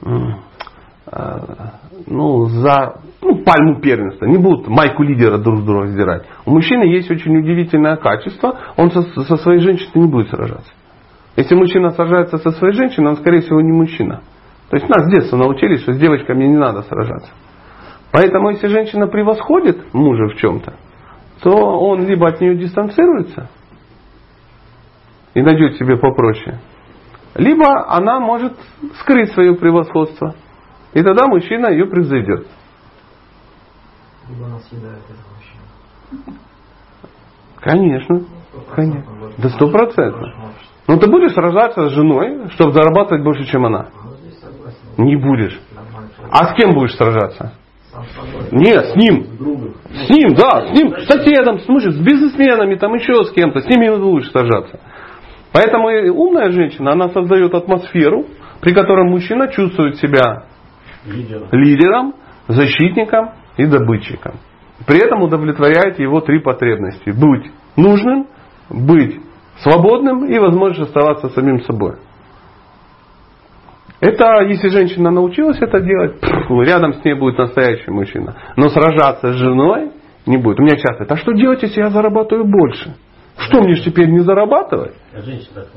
э, э, ну, за ну, пальму первенства. Не будут майку лидера друг с друга сдирать. У мужчины есть очень удивительное качество. Он со, со своей женщиной не будет сражаться. Если мужчина сражается со своей женщиной, он, скорее всего, не мужчина. То есть нас с детства научились, что с девочками не надо сражаться. Поэтому если женщина превосходит мужа в чем-то, то он либо от нее дистанцируется и найдет себе попроще, либо она может скрыть свое превосходство. И тогда мужчина ее превзойдет. Либо она съедает этого мужчину. Конечно. Конечно. Да сто процентов. В нашем обществе. Но ты будешь сражаться с женой, чтобы зарабатывать больше, чем она? Ну. Не будешь. А с кем будешь сражаться? Нет, с ним. С ним, да, с ним, с соседом, с, мужем, с бизнесменами, там еще с кем-то, с ними будешь сражаться. Поэтому умная женщина, она создает атмосферу, при которой мужчина чувствует себя Лидер. лидером, защитником и добытчиком. При этом удовлетворяет его три потребности. Быть нужным, быть свободным и возможность оставаться самим собой. Это, если женщина научилась это делать, пф, рядом с ней будет настоящий мужчина. Но сражаться с женой не будет. У меня часто, а что делать, если я зарабатываю больше? Что мне ж теперь не зарабатывать?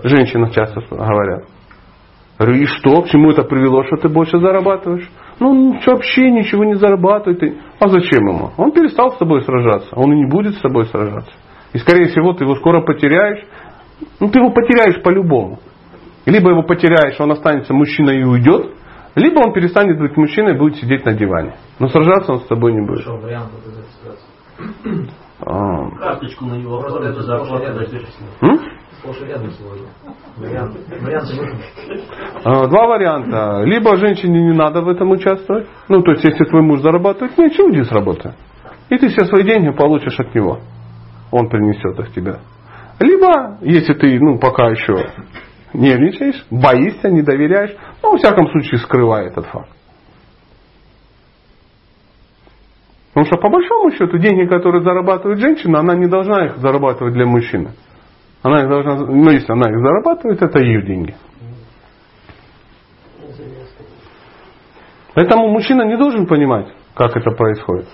Женщина часто говорят. Говорю, и что? К чему это привело, что ты больше зарабатываешь? Ну, вообще ничего не зарабатывает. ты. А зачем ему? Он перестал с тобой сражаться. Он и не будет с тобой сражаться. И, скорее всего, ты его скоро потеряешь. Ну, ты его потеряешь по-любому. Либо его потеряешь, он останется мужчиной и уйдет, либо он перестанет быть мужчиной и будет сидеть на диване. Но сражаться он с тобой не будет. Пришел вариант А, Карточку на сегодня. Вариант. А, Два варианта. Либо женщине не надо в этом участвовать. Ну, то есть, если твой муж зарабатывает меньше, уйди с работы. И ты все свои деньги получишь от него. Он принесет их тебе. Либо, если ты, ну, пока еще нервничаешь, боишься, не доверяешь, ну, во всяком случае, скрывай этот факт. Потому что, по большому счету, деньги, которые зарабатывает женщина, она не должна их зарабатывать для мужчины. Она их должна, ну, если она их зарабатывает, это ее деньги. Поэтому мужчина не должен понимать, как это происходит.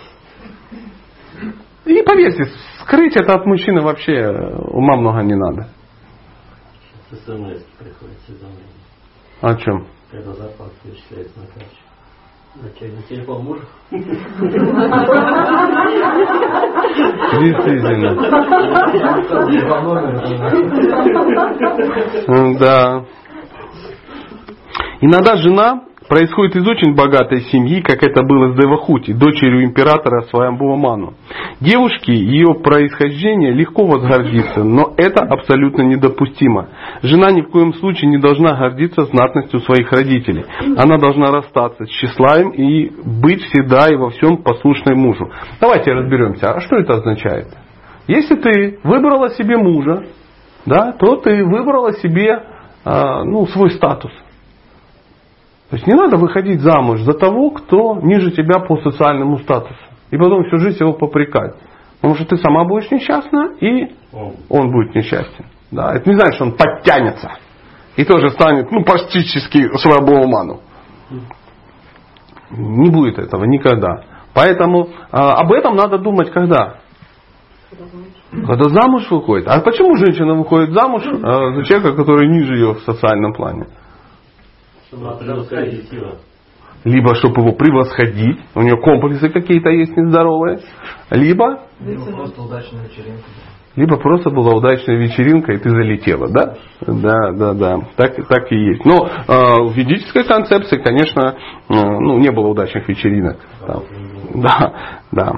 И поверьте, скрыть это от мужчины вообще э, ума много не надо. СМС приходит уведомление, О чем? когда зарплата перечисляется на карточку. На те- на телефон мужа. Действительно. Да. Иногда жена происходит из очень богатой семьи, как это было с Девахути, дочерью императора Сваямбуаману. Девушке ее происхождение легко возгордиться, но это абсолютно недопустимо. Жена ни в коем случае не должна гордиться знатностью своих родителей. Она должна расстаться с тщеславием и быть всегда и во всем послушной мужу. Давайте разберемся, а что это означает? Если ты выбрала себе мужа, да, то ты выбрала себе а, ну, свой статус. То есть не надо выходить замуж за того, кто ниже тебя по социальному статусу. И потом всю жизнь его попрекать. Потому что ты сама будешь несчастна, и он будет несчастен. Да, это не значит, что он подтянется. И тоже станет, ну, практически свобоуману. Не будет этого никогда. Поэтому а, об этом надо думать когда? Когда замуж выходит. А почему женщина выходит замуж а, за человека, который ниже ее в социальном плане? Либо чтобы его превосходить, у нее комплексы какие-то есть нездоровые, либо, Либо просто удачная вечеринка. либо просто была удачная вечеринка и ты залетела, да? Да, да, да, так, так и есть. Но э, в ведической концепции, конечно, э, ну, не было удачных вечеринок. Там. Да, да.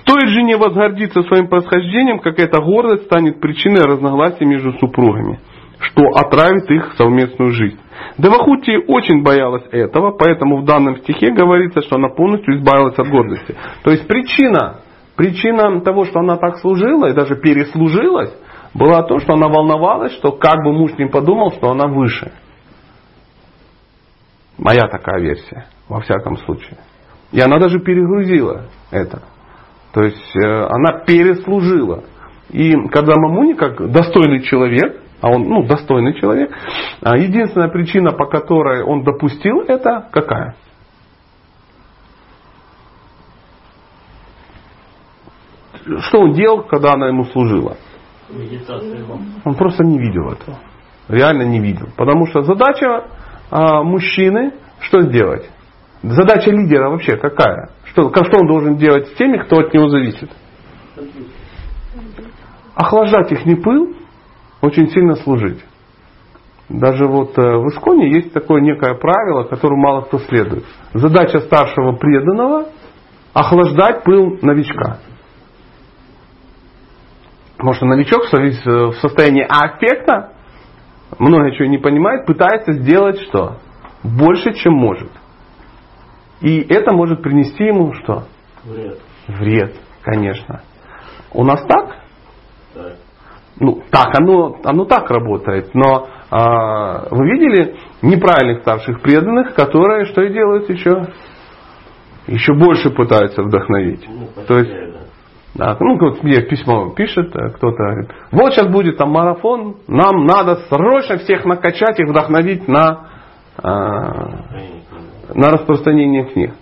Стоит жене возгордиться своим происхождением, как эта гордость станет причиной разногласий между супругами, что отравит их совместную жизнь. Девахути очень боялась этого, поэтому в данном стихе говорится, что она полностью избавилась от гордости. То есть причина, причина того, что она так служила и даже переслужилась, была то, что она волновалась, что как бы муж не подумал, что она выше. Моя такая версия, во всяком случае. И она даже перегрузила это. То есть э, она переслужила. И когда Мамуни, как достойный человек, а он ну, достойный человек, а единственная причина, по которой он допустил это, какая? Что он делал, когда она ему служила? Он просто не видел этого. Реально не видел. Потому что задача а, мужчины что сделать? Задача лидера вообще какая? Что, что он должен делать с теми, кто от него зависит? Охлаждать их не пыл, очень сильно служить. Даже вот э, в Исконе есть такое некое правило, которому мало кто следует. Задача старшего преданного – охлаждать пыл новичка. Потому что новичок в сови- в состоянии аффекта, много чего не понимает, пытается сделать что? Больше, чем может. И это может принести ему что? Вред. Вред, конечно. У нас так? Так. Ну, так, оно, оно так работает. Но а, вы видели неправильных старших преданных, которые что и делают еще? Еще больше пытаются вдохновить. Ну, То есть, да. да, ну, вот мне письмо пишет э, кто-то, говорит, вот сейчас будет там марафон, нам надо срочно всех накачать и вдохновить на, а, на распространение книг.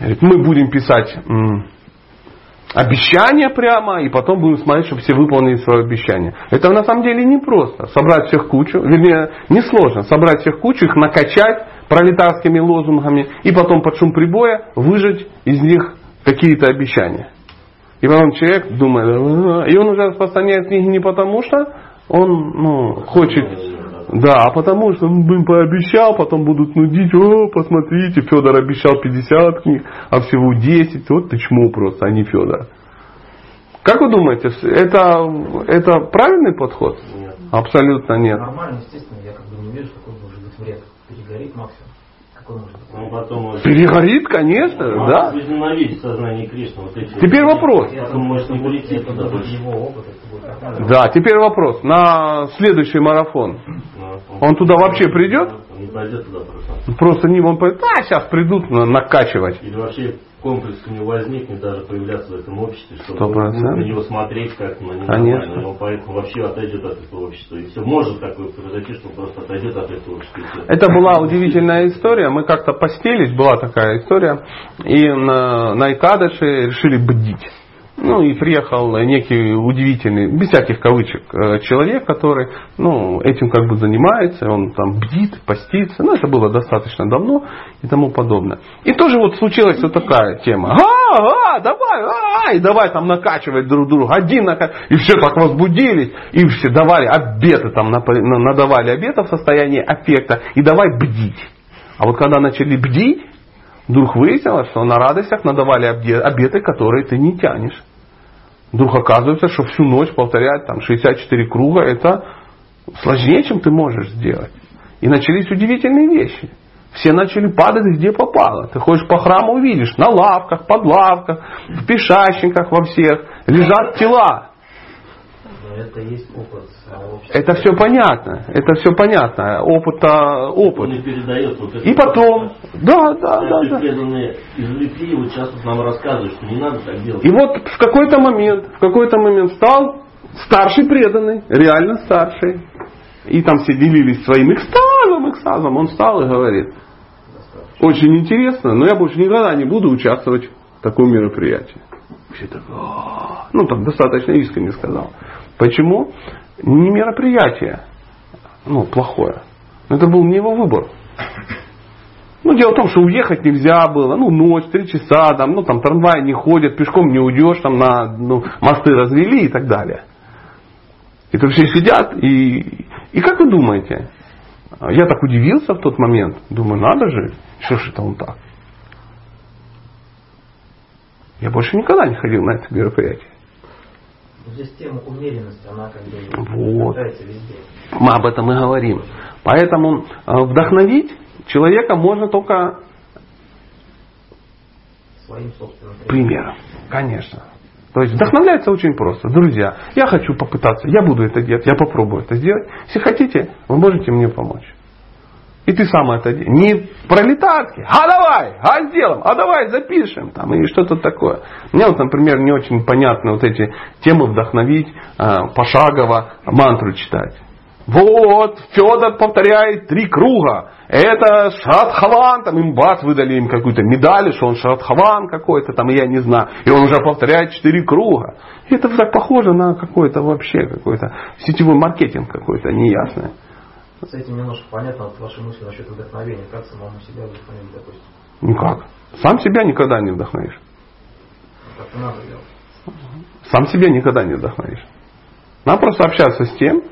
Говорит, мы будем писать м, обещания прямо, и потом будем смотреть, чтобы все выполнили свое обещание. Это на самом деле не просто. Собрать всех кучу, вернее, несложно. Собрать всех кучу, их накачать пролетарскими лозунгами, и потом под шум прибоя выжать из них какие-то обещания. И потом человек думает, и он уже распространяет книги не потому, что он ну, хочет да, а потому что он им пообещал, потом будут нудить, о, посмотрите, Федор обещал 50 книг, а всего 10, вот ты чмо просто, а не Федор. Как вы думаете, это, это правильный подход? Нет. Абсолютно нет. Нормально, естественно, я как бы не вижу, какой может быть вред. Перегорит максимум. Какой может быть Ну, потом вот- Перегорит, конечно, Может да. возненавидеть сознание Кришны. Вот эти Теперь вопрос. Я Потом может не прийти это туда больше. его опыт. Да, теперь вопрос. На следующий марафон Он туда вообще придет? Не пойдет туда просто. просто не он пойдет, а сейчас придут на- накачивать. Или вообще комплекс у него возникнет даже появляться в этом обществе, что Сто он будет процентов. на него смотреть как на него Конечно. он поэтому вообще отойдет от этого общества. И все может такое произойти, что он просто отойдет от этого общества. Это была удивительная история. Мы как-то постелись, была такая история, и на, на Икадыше решили бдить. Ну и приехал некий удивительный, без всяких кавычек, э, человек, который ну, этим как бы занимается, он там бдит, постится. Ну, это было достаточно давно и тому подобное. И тоже вот случилась вот такая тема. А, а, давай, а, и давай там накачивать друг друга. Один накачивать. И все так возбудились. И все давали обеты, там надавали обеты в состоянии аффекта. И давай бдить. А вот когда начали бдить, вдруг выяснилось, что на радостях надавали обеты, которые ты не тянешь. Вдруг оказывается, что всю ночь повторять там 64 круга это сложнее, чем ты можешь сделать. И начались удивительные вещи. Все начали падать где попало. Ты ходишь по храму, увидишь, на лавках, под лавках, в пешащниках во всех лежат тела это есть опыт. Это все понятно. Это все понятно. Опыт-то опыт. Он не передает вот И потом, да, да, да, да. преданные извлекли, вот сейчас вот нам рассказывают, что не надо так делать. И вот в какой-то момент, в какой-то момент стал старший преданный, реально старший. И там все делились своим экстазом, экстазом. Он встал и говорит, очень интересно, но я больше никогда не буду участвовать в таком мероприятии. Все так, ну там достаточно искренне сказал. Почему? Не мероприятие, ну, плохое. Это был не его выбор. Ну, дело в том, что уехать нельзя было, ну, ночь, три часа, там, ну, там трамвай не ходит, пешком не уйдешь, там, на, ну, мосты развели и так далее. И тут все сидят, и, и как вы думаете, я так удивился в тот момент, думаю, надо же, что ж это он так. Я больше никогда не ходил на это мероприятие. Здесь тема умеренности, она как бы вот. везде. Мы об этом и говорим. Поэтому э, вдохновить человека можно только своим собственным примером. Конечно. То есть вдохновляется очень просто. Друзья, я хочу попытаться, я буду это делать, я попробую это сделать. Если хотите, вы можете мне помочь. И ты сам это не пролетарский, а давай, а сделаем, а давай запишем, там, или что-то такое. Мне вот, например, не очень понятны вот эти темы вдохновить, э, пошагово мантру читать. Вот, Федор повторяет три круга. Это Шрадхаван, там им бац, выдали им какую-то медаль, что он Шрадхаван какой-то, там, я не знаю. И он уже повторяет четыре круга. И это так похоже на какой-то вообще, какой-то сетевой маркетинг какой-то неясный с этим немножко понятно вот ваши мысли насчет вдохновения. Как самому себя вдохновить, допустим? Никак. Сам себя никогда не вдохновишь. Так и надо делать. Сам себя никогда не вдохновишь. Надо просто общаться с тем,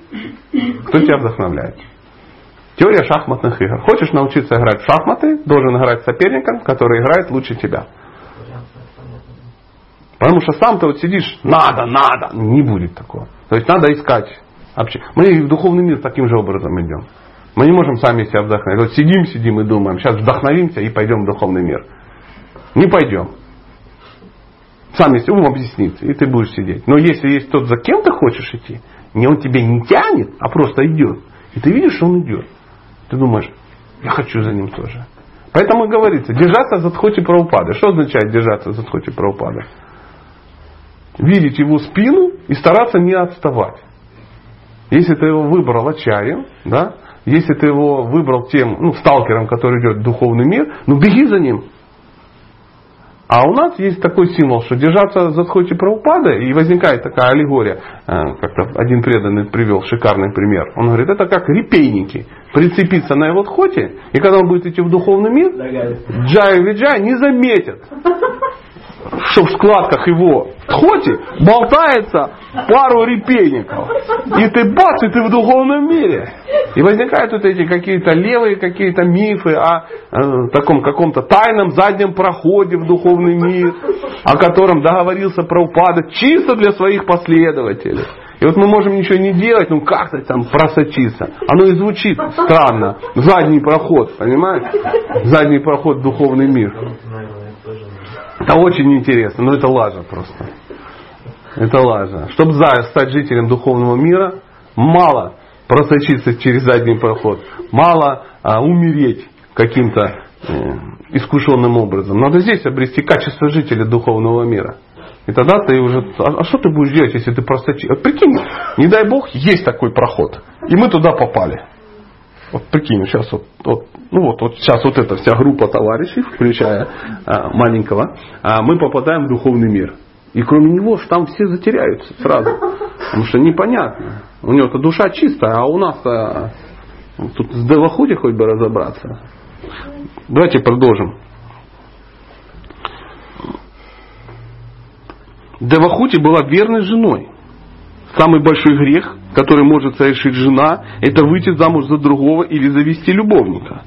кто тебя вдохновляет. Теория шахматных игр. Хочешь научиться играть в шахматы, должен играть с соперником, который играет лучше тебя. Потому что сам ты вот сидишь, надо, надо, не будет такого. То есть надо искать мы в духовный мир таким же образом идем. Мы не можем сами себя вдохновить. Вот сидим, сидим и думаем, сейчас вдохновимся и пойдем в духовный мир. Не пойдем. Сам если ум объяснит, и ты будешь сидеть. Но если есть тот, за кем ты хочешь идти, не он тебя не тянет, а просто идет. И ты видишь, что он идет. Ты думаешь, я хочу за ним тоже. Поэтому говорится, держаться за Дхоти Праупада. Что означает держаться за Дхоти Праупада? Видеть его спину и стараться не отставать. Если ты его выбрал ачарьем, да, если ты его выбрал тем, ну, сталкером, который идет в духовный мир, ну беги за ним. А у нас есть такой символ, что держаться за Дхоти Прабхупада, и возникает такая аллегория, э, как-то один преданный привел шикарный пример. Он говорит, это как репейники. Прицепиться на его Дхоти, и когда он будет идти в духовный мир, Джай Виджай не заметят что в складках его тхоти болтается пару репейников. И ты бац, и ты в духовном мире. И возникают вот эти какие-то левые какие-то мифы о э, таком каком-то тайном заднем проходе в духовный мир, о котором договорился про упадок чисто для своих последователей. И вот мы можем ничего не делать, ну как-то там просочиться. Оно и звучит странно. Задний проход, понимаешь? Задний проход в духовный мир. Это очень интересно, но это лажа просто. Это лажа. Чтобы стать жителем духовного мира, мало просочиться через задний проход, мало а, умереть каким-то э, искушенным образом. Надо здесь обрести качество жителя духовного мира. И тогда ты уже... А, а что ты будешь делать, если ты просочишься? Прикинь, не дай бог, есть такой проход. И мы туда попали. Вот прикинь, сейчас вот, вот, ну вот, вот сейчас вот эта вся группа товарищей, включая а, маленького, а, мы попадаем в духовный мир. И кроме него ж там все затеряются сразу. Потому что непонятно. У него-то душа чистая, а у нас а, тут с Девахути хоть бы разобраться. Давайте продолжим. Девахути была верной женой. Самый большой грех который может совершить жена, это выйти замуж за другого или завести любовника.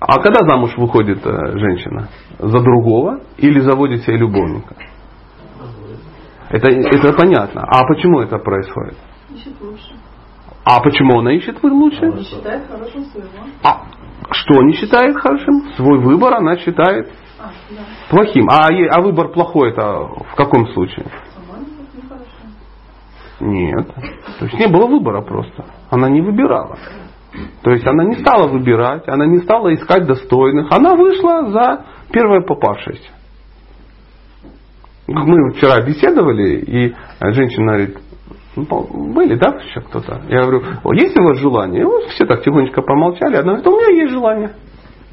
А когда замуж выходит э, женщина? За другого или заводит себе любовника? Это, это понятно. А почему это происходит? Ищет лучше. А почему она ищет лучше? Не считает хорошим своего. А что не считает хорошим? Свой выбор она считает А, да. плохим. А, а выбор плохой это в каком случае? Нет. То есть не было выбора просто. Она не выбирала. То есть она не стала выбирать, она не стала искать достойных. Она вышла за первое попавшееся. Мы вчера беседовали, и женщина говорит, «Ну, были, да, еще кто-то? Я говорю, «О, есть у вас желание? Вот все так тихонечко помолчали. Она говорит, у меня есть желания.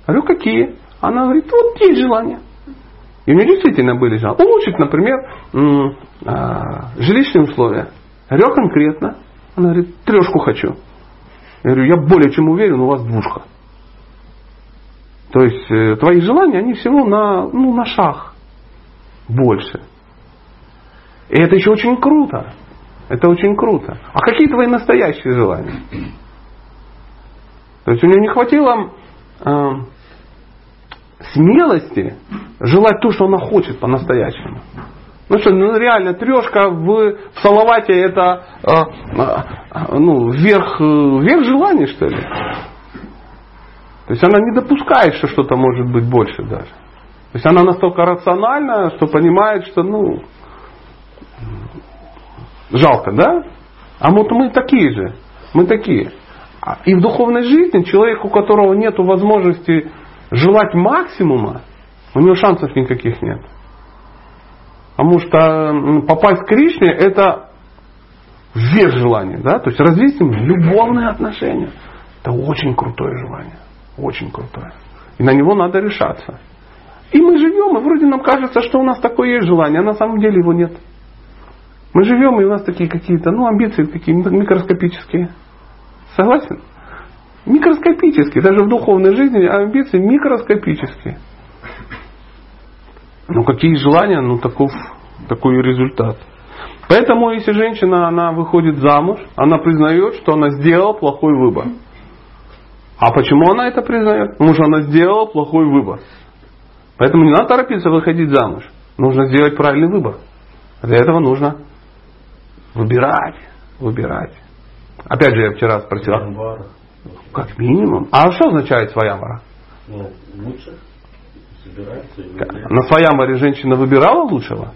Я говорю, какие? Она говорит, вот есть желания. И у нее действительно были желания. Улучшить, например, а, жилищные условия. Говорю, «А конкретно. Она говорит, трешку хочу. Я говорю, я более чем уверен, у вас двушка. То есть э, твои желания, они всего на, ну, на шаг больше. И это еще очень круто. Это очень круто. А какие твои настоящие желания? То есть у нее не хватило э, смелости желать то, что она хочет по-настоящему. Ну что, ну реально, трешка в, в Салавате это э, э, ну, верх, э, верх желаний, что ли? То есть она не допускает, что что-то может быть больше даже. То есть она настолько рациональна, что понимает, что ну жалко, да? А вот мы такие же. Мы такие. А- И в духовной жизни человек, у которого нет возможности желать максимума, у него шансов никаких нет. Потому что попасть к Кришне это верх желания. Да? То есть развить с ним любовные отношения. Это очень крутое желание. Очень крутое. И на него надо решаться. И мы живем, и вроде нам кажется, что у нас такое есть желание, а на самом деле его нет. Мы живем, и у нас такие какие-то, ну, амбиции такие микроскопические. Согласен? Микроскопические. Даже в духовной жизни амбиции микроскопические. Ну, какие желания, ну, таков, такой и результат. Поэтому, если женщина, она выходит замуж, она признает, что она сделала плохой выбор. А почему она это признает? Потому что она сделала плохой выбор. Поэтому не надо торопиться выходить замуж. Нужно сделать правильный выбор. Для этого нужно выбирать, выбирать. Опять же, я вчера спросил, как минимум. А что означает своямвара? Ну, лучше собирается. и. На своямваре женщина выбирала лучшего?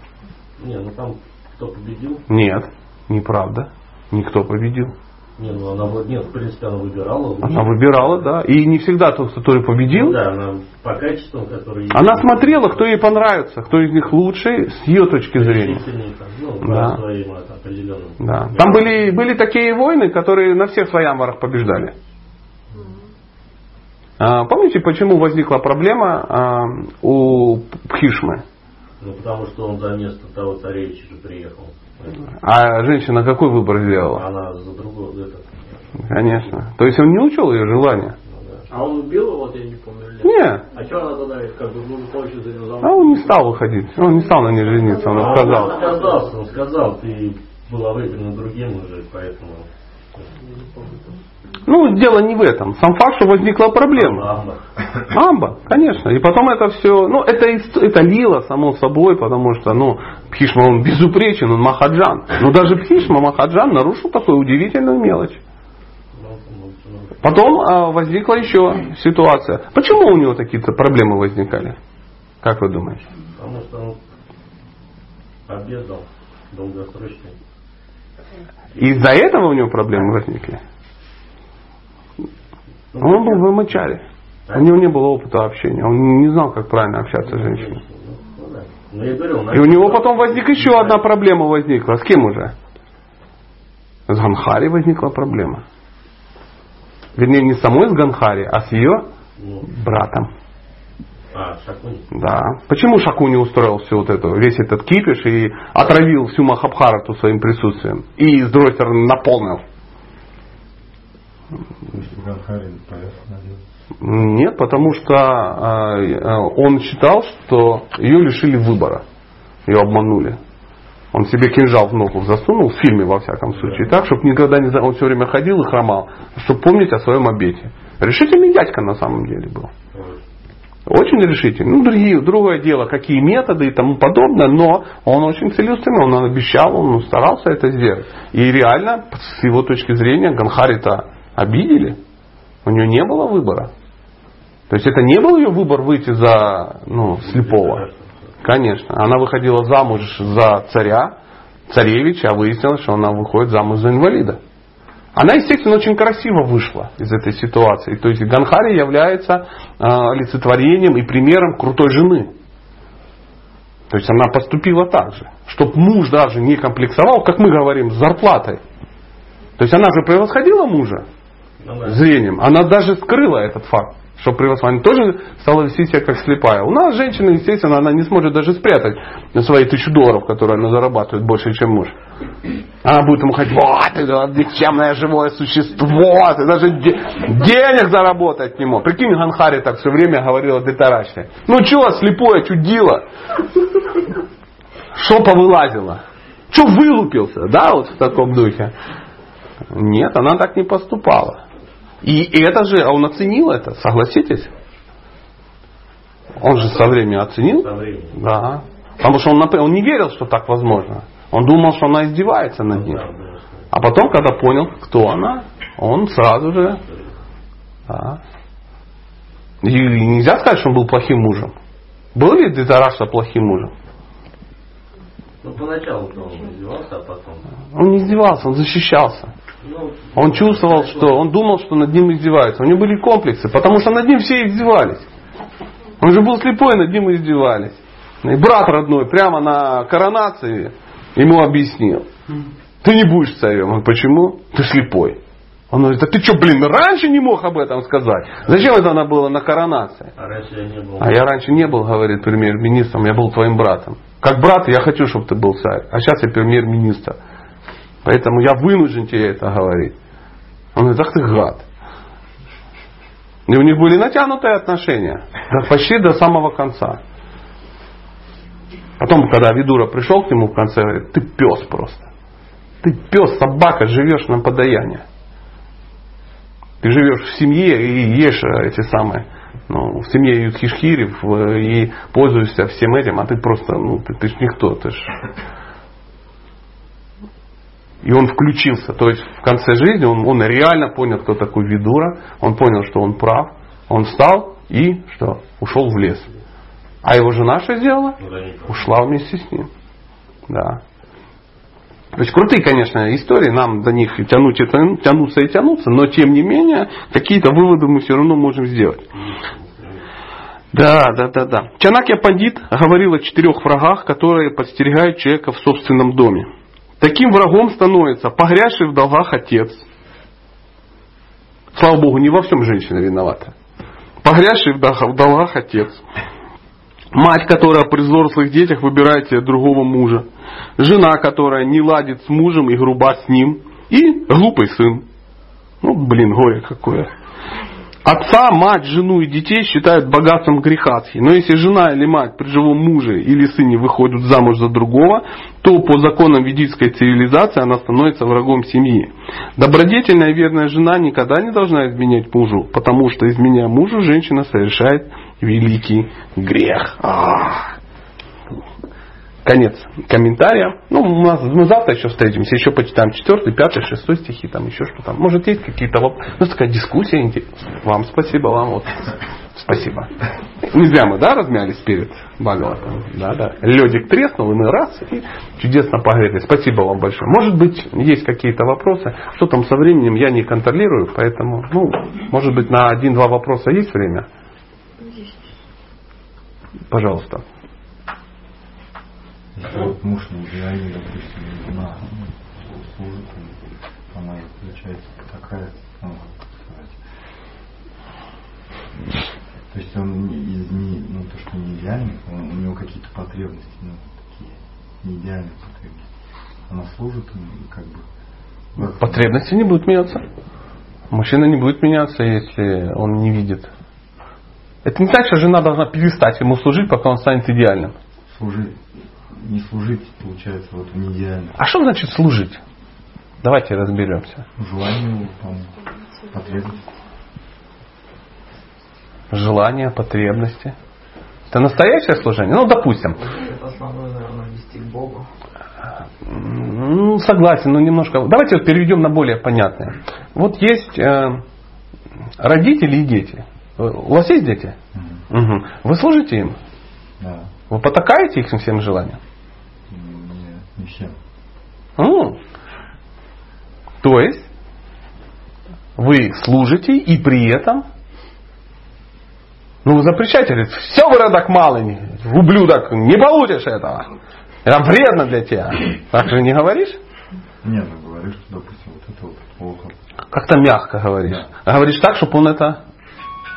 Не, ну там кто победил? Нет, неправда. Никто победил. Не, ну она вот нет, в принципе, она выбирала. лучше. Она выбирала, да. И не всегда тот, который победил. Ну да, она по качествам, которые... Она смотрела, кто ей понравится, кто из них лучший с ее точки зрения. Там, ну, Да. своим определенным. Да. Там были, были такие войны, которые на всех своямварах побеждали. А, Помните, почему возникла проблема а, у Пхишмы? Ну, потому что он за место того царевича же приехал. А женщина какой выбор сделала? Она за другого, это, Конечно. То есть он не учел ее желания. ну. А он убил его, вот я не помню, или нет? А что она тогда, как бы, ну, хочет за него замуж? А он не стал выходить. Он не стал на ней жениться. Он А отказался. Он отказался, он сказал, ты была выбрана другим уже, поэтому... Ну, дело не в этом. Сам факт, что возникла проблема. Ладно. Амба, конечно. И потом это все, ну, это, это лило само собой, потому что, ну, Пхишма, он безупречен, он Махаджан. Но даже Пхишма, Махаджан нарушил такую удивительную мелочь. Ну, ну, ну, Потом а, возникла еще ситуация. Почему у него такие-то проблемы возникали? Как вы думаете? Потому что он обедал долгосрочный. Из-за этого у него проблемы возникли? Он был в Мачаре. У него не было опыта общения. Он не знал, как правильно общаться с женщиной. И у него потом возник еще одна проблема возникла. С кем уже? С Ганхари возникла проблема. Вернее, не самой с Ганхари, а с ее братом. а, Шакуни. Да. Почему Шаку не устроил все вот это, весь этот кипиш и отравил всю Махабхарату своим присутствием? И с другой стороны наполнил? Нет, потому что э, э, он считал, что ее лишили выбора. Ее обманули. Он себе кинжал в ногу засунул, в фильме во всяком случае, так, чтобы никогда не... Он все время ходил и хромал, чтобы помнить о своем обете. Решительный дядька на самом деле был. Очень решительный. Ну, другие, другое дело, какие методы и тому подобное, но он очень целеустремлен, он обещал, он старался это сделать. И реально, с его точки зрения, Ганхари-то обидели. У нее не было выбора. То есть это не был ее выбор выйти за ну, слепого. Конечно. Она выходила замуж за царя, царевича, а выяснилось, что она выходит замуж за инвалида. Она, естественно, очень красиво вышла из этой ситуации. То есть Ганхари является э, олицетворением и примером крутой жены. То есть она поступила так же. Чтобы муж даже не комплексовал, как мы говорим, с зарплатой. То есть она же превосходила мужа. Зрением. Она даже скрыла этот факт что превосходит. тоже стала вести себя как слепая. У нас женщина, естественно, она не сможет даже спрятать свои тысячу долларов, которые она зарабатывает больше, чем муж. Она будет ему ходить, вот, ты никчемное живое существо, ты даже де- денег заработать не мог. Прикинь, Ганхари так все время говорила Детараши. Ну что, слепое чудило? Что повылазило? Что вылупился, да, вот в таком духе? Нет, она так не поступала. И это же, а он оценил это, согласитесь? Он же со временем оценил. Со временем. Да. Потому что он, он не верил, что так возможно. Он думал, что она издевается над ним. Да. А потом, когда понял, кто она, он сразу же... Да. И нельзя сказать, что он был плохим мужем. Был ли Детараша плохим мужем? Ну, поначалу он издевался, а потом... Он не издевался, он защищался. Он чувствовал, что он думал, что над ним издеваются. У него были комплексы, потому что над ним все издевались. Он же был слепой, над ним издевались. И брат родной прямо на коронации ему объяснил. Ты не будешь царем. Он почему? Ты слепой. Он говорит, а ты что, блин, раньше не мог об этом сказать? Зачем это надо было на коронации? А раньше я не был. А я раньше не был, говорит премьер-министром, я был твоим братом. Как брат я хочу, чтобы ты был царь, а сейчас я премьер-министр. Поэтому я вынужден тебе это говорить. Он говорит, ах ты гад. И у них были натянутые отношения. Да, почти до самого конца. Потом, когда Видура пришел к нему в конце, говорит, ты пес просто. Ты пес, собака, живешь на подаяние. Ты живешь в семье и ешь эти самые, ну, в семье Юдхишхирев и пользуешься всем этим, а ты просто, ну, ты, ты ж никто, ты ж... И он включился, то есть в конце жизни он, он реально понял, кто такой Видура, он понял, что он прав, он встал и что? Ушел в лес. А его жена что сделала? Ну. Ушла вместе с ним. Да. То есть крутые, конечно, истории, нам до них тянуть, и тяну- тянуться и тянуться, но тем не менее, какие-то выводы мы все равно можем сделать. Да, да, да, да. Чанакья Пандит говорил о четырех врагах, которые подстерегают человека в собственном доме. Таким врагом становится погрязший в долгах отец. Слава Богу, не во всем женщина виновата. Погрязший в долгах- отец. Мать, которая при взрослых детях выбирает себе другого мужа. Жена, которая не ладит с мужем и груба с ним. И глупый сын. Ну, блин, горе какое. Отца, мать, жену и детей считают богатством грехатхи. Но если жена или мать при живом муже или сыне выходят замуж за другого, то по законам ведической цивилизации она становится врагом семьи. Добродетельная и верная жена никогда не должна изменять мужу, потому что изменяя мужу, женщина совершает великий грех. Ах. Конец комментария. Ну, у нас, мы завтра еще встретимся, еще почитаем 4, 5, 6 стихи, там еще что-то. Может, есть какие-то вопросы. Ну, такая дискуссия интересная. Вам спасибо, вам вот. Спасибо. Не зря мы, да, размялись перед Бхагаватом? Да, да. Ледик треснул, и мы раз, и чудесно погрели. Спасибо вам большое. Может быть, есть какие-то вопросы. Что там со временем, я не контролирую, поэтому, ну, может быть, на один-два вопроса есть время? Пожалуйста. Если вот муж не идеальный, допустим, жена ну, служит, и она получается такая, ну, как сказать, то есть он из- не- ну, то, что не идеальный, он- у него какие-то потребности, ну, такие, не идеальные потребности. Она служит ему, и как бы, вот, Потребности не будут меняться. Мужчина не будет меняться, если он не видит. Это не значит, что жена должна перестать ему служить, пока он станет идеальным. служить, не служить, получается, вот в неидеальном. А что значит служить? Давайте разберемся. Желание, по-моему, потребность. желания, потребности. Это настоящее служение? Ну, допустим. Это основное, наверное, вести к Богу. Ну, согласен, но немножко. Давайте вот переведем на более понятное. Вот есть э, родители и дети. У вас есть дети? Угу. Вы служите им? Да. Вы потакаете их всем желаниям? Нет, не всем. М. То есть вы служите и при этом ну, вы запрещаете, говорит, все выродок малый, ублюдок, не получишь этого. Это вредно для тебя. Так же не говоришь? Нет, ну говорю, что, допустим, вот это вот плохо. Как-то мягко говоришь. А говоришь так, чтобы он это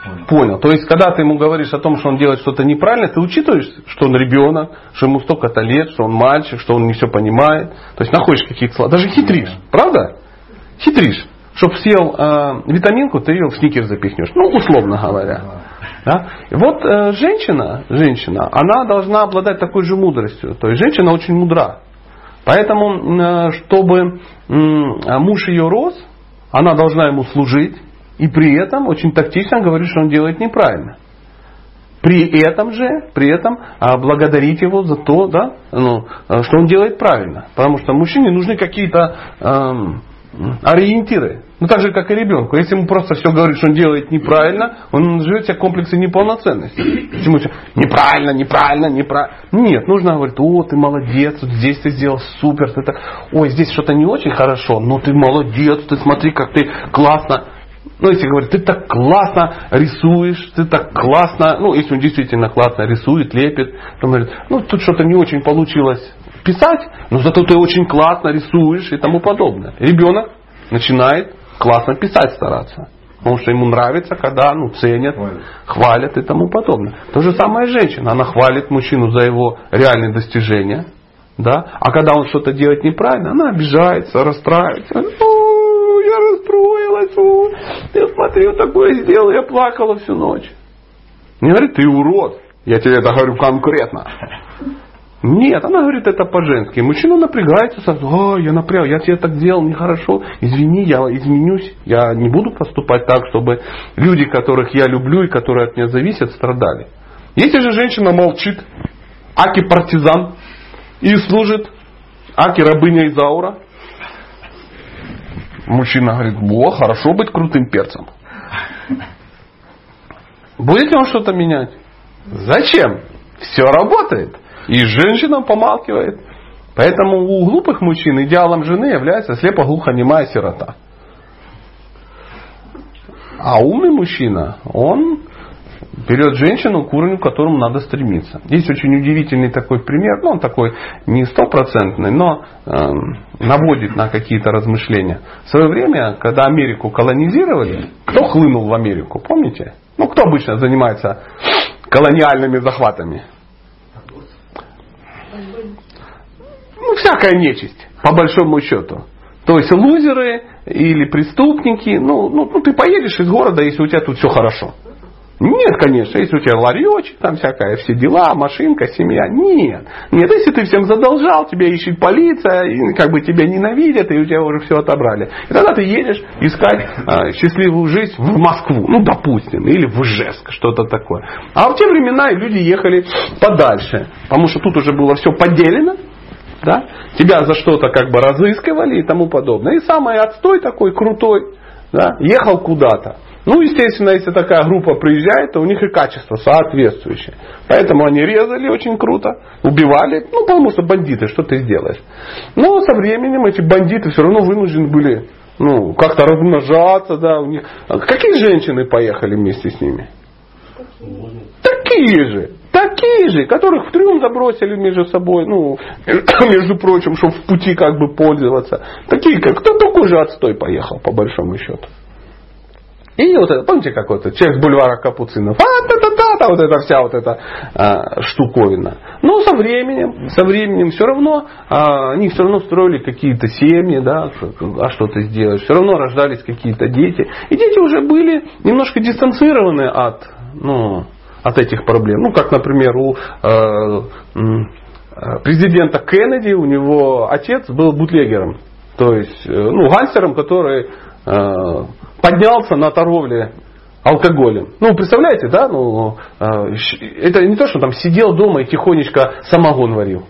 Понял. понял. То есть, когда ты ему говоришь о том, что он делает что-то неправильно, ты учитываешь, что он ребенок, что ему столько-то лет, что он мальчик, что он не все понимает. То есть, находишь какие-то слова. Даже хитришь. Правда? Хитришь. Чтоб съел э, витаминку, ты ее в сникер запихнешь. Ну, условно говоря. Да? И вот э, женщина, женщина, она должна обладать такой же мудростью. То есть женщина очень мудра. Поэтому, э, чтобы а муж ее рос, она должна ему служить и при этом очень тактично говорить, что он делает неправильно. При этом же, при этом а, благодарить его за то, да, ну, а, что он делает правильно. Потому что мужчине нужны какие-то эм, ориентиры. Ну так же, как и ребенку. Если ему просто все говорит, что он делает неправильно, он живет себе комплексы неполноценности. Почему все неправильно, неправильно, неправильно. Нет, нужно говорить, о, ты молодец, вот здесь ты сделал супер, ты так, ой, здесь что-то не очень хорошо, но ты молодец, ты смотри, как ты классно. Ну, если говорить, ты так классно рисуешь, ты так классно, ну, если он действительно классно рисует, лепит, то он говорит, ну, тут что-то не очень получилось писать, но зато ты очень классно рисуешь и тому подобное. Ребенок начинает классно писать стараться. Потому что ему нравится, когда ну, ценят, Хвалят. хвалят и тому подобное. То же самое женщина. Она хвалит мужчину за его реальные достижения. Да? А когда он что-то делает неправильно, она обижается, расстраивается. «О, я расстроилась, о, я смотри, вот такое сделал, я плакала всю ночь. Не говорит, ты урод. Я тебе это говорю конкретно. Нет, она говорит это по-женски. Мужчина напрягается сразу. О, я напряг, я тебе так делал нехорошо. Извини, я изменюсь. Я не буду поступать так, чтобы люди, которых я люблю и которые от меня зависят, страдали. Если же женщина молчит, аки партизан, и служит, аки рабыня Изаура, мужчина говорит, о, хорошо быть крутым перцем. Будет ли он что-то менять? Зачем? Все работает. И женщина помалкивает. Поэтому у глупых мужчин идеалом жены является слепо-глухонемая сирота. А умный мужчина, он берет женщину, к уровню, к которому надо стремиться. Есть очень удивительный такой пример, ну он такой не стопроцентный, но э, наводит на какие-то размышления. В свое время, когда Америку колонизировали, кто хлынул в Америку, помните? Ну кто обычно занимается колониальными захватами? ну, всякая нечисть, по большому счету. То есть лузеры или преступники, ну, ну, ну ты поедешь из города, если у тебя тут все хорошо. Нет, конечно, если у тебя ларечек, там всякая, все дела, машинка, семья. Нет. Нет, если ты всем задолжал, тебя ищет полиция, и как бы тебя ненавидят, и у тебя уже все отобрали. И тогда ты едешь искать э, счастливую жизнь в Москву, ну, допустим, или в Ижевск, что-то такое. А в те времена люди ехали подальше, потому что тут уже было все поделено, да? Тебя за что-то как бы разыскивали и тому подобное. И самый отстой такой крутой, да, ехал куда-то. Ну, естественно, если такая группа приезжает, то у них и качество соответствующее. Поэтому они резали очень круто, убивали, ну, потому что бандиты, что ты сделаешь. Но со временем эти бандиты все равно вынуждены были ну, как-то размножаться, да, у них. А Какие женщины поехали вместе с ними? Такие же. Такие же, которых в трюм забросили между собой, ну, между прочим, чтобы в пути как бы пользоваться. Такие, как кто такой же отстой поехал, по большому счету. И вот это, помните, как вот человек с бульвара Капуцинов, а, та та та та вот эта вся вот эта а, штуковина. Но со временем, со временем все равно, а, они все равно строили какие-то семьи, да, а что ты сделаешь, все равно рождались какие-то дети. И дети уже были немножко дистанцированы от, ну, от этих проблем. Ну, как, например, у э, э, президента Кеннеди, у него отец был бутлегером. То есть, э, ну, гангстером, который э, поднялся на торговле алкоголем. Ну, представляете, да? Ну, э, это не то, что там сидел дома и тихонечко самогон варил.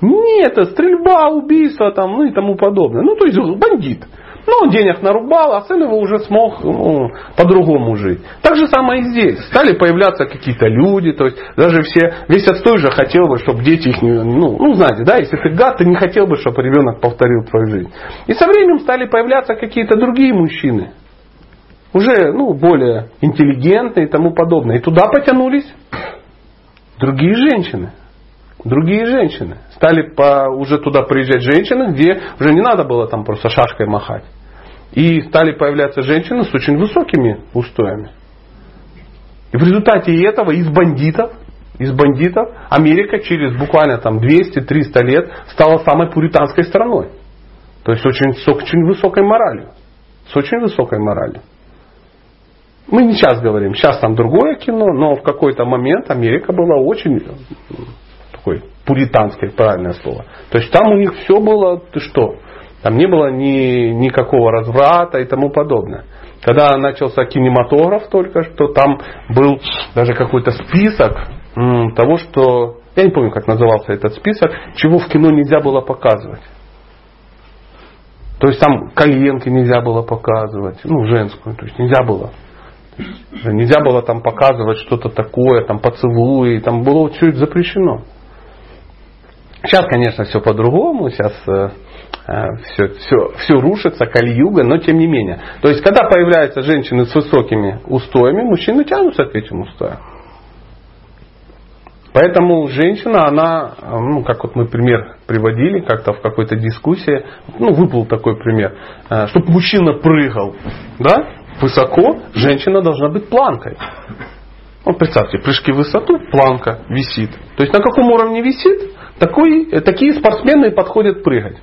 Нет, это стрельба, убийство там, ну и тому подобное. Ну, то есть бандит. Ну, он денег нарубал, а сын его уже смог ну, по-другому жить. Так же самое и здесь. Стали появляться какие-то люди, то есть даже все, весь отстой же хотел бы, чтобы дети их не, ну, ну, знаете, да, если ты гад, ты не хотел бы, чтобы ребенок повторил твою жизнь. И со временем стали появляться какие-то другие мужчины, уже, ну, более интеллигентные и тому подобное. И туда потянулись другие женщины другие женщины. Стали по, уже туда приезжать женщины, где уже не надо было там просто шашкой махать. И стали появляться женщины с очень высокими устоями. И в результате этого из бандитов, из бандитов Америка через буквально там 200-300 лет стала самой пуританской страной. То есть очень, с очень высокой моралью. С очень высокой моралью. Мы не сейчас говорим, сейчас там другое кино, но в какой-то момент Америка была очень такой пуританской, правильное слово. То есть там у них все было, ты что, там не было ни, никакого разврата и тому подобное. Когда начался кинематограф только что, там был даже какой-то список того, что, я не помню, как назывался этот список, чего в кино нельзя было показывать. То есть там коленки нельзя было показывать, ну, женскую, то есть нельзя было. Нельзя было там показывать что-то такое, там поцелуи, там было чуть запрещено. Сейчас, конечно, все по-другому, сейчас все, все, все рушится, кальюга, но тем не менее. То есть, когда появляются женщины с высокими устоями, мужчины тянутся к этим устоям. Поэтому женщина, она, ну, как вот мы пример приводили как-то в какой-то дискуссии, ну, выплыл такой пример, э, чтобы мужчина прыгал, да, высоко, женщина должна быть планкой. Ну, представьте, прыжки в высоту, планка висит. То есть на каком уровне висит, такой, э, такие спортсмены подходят прыгать.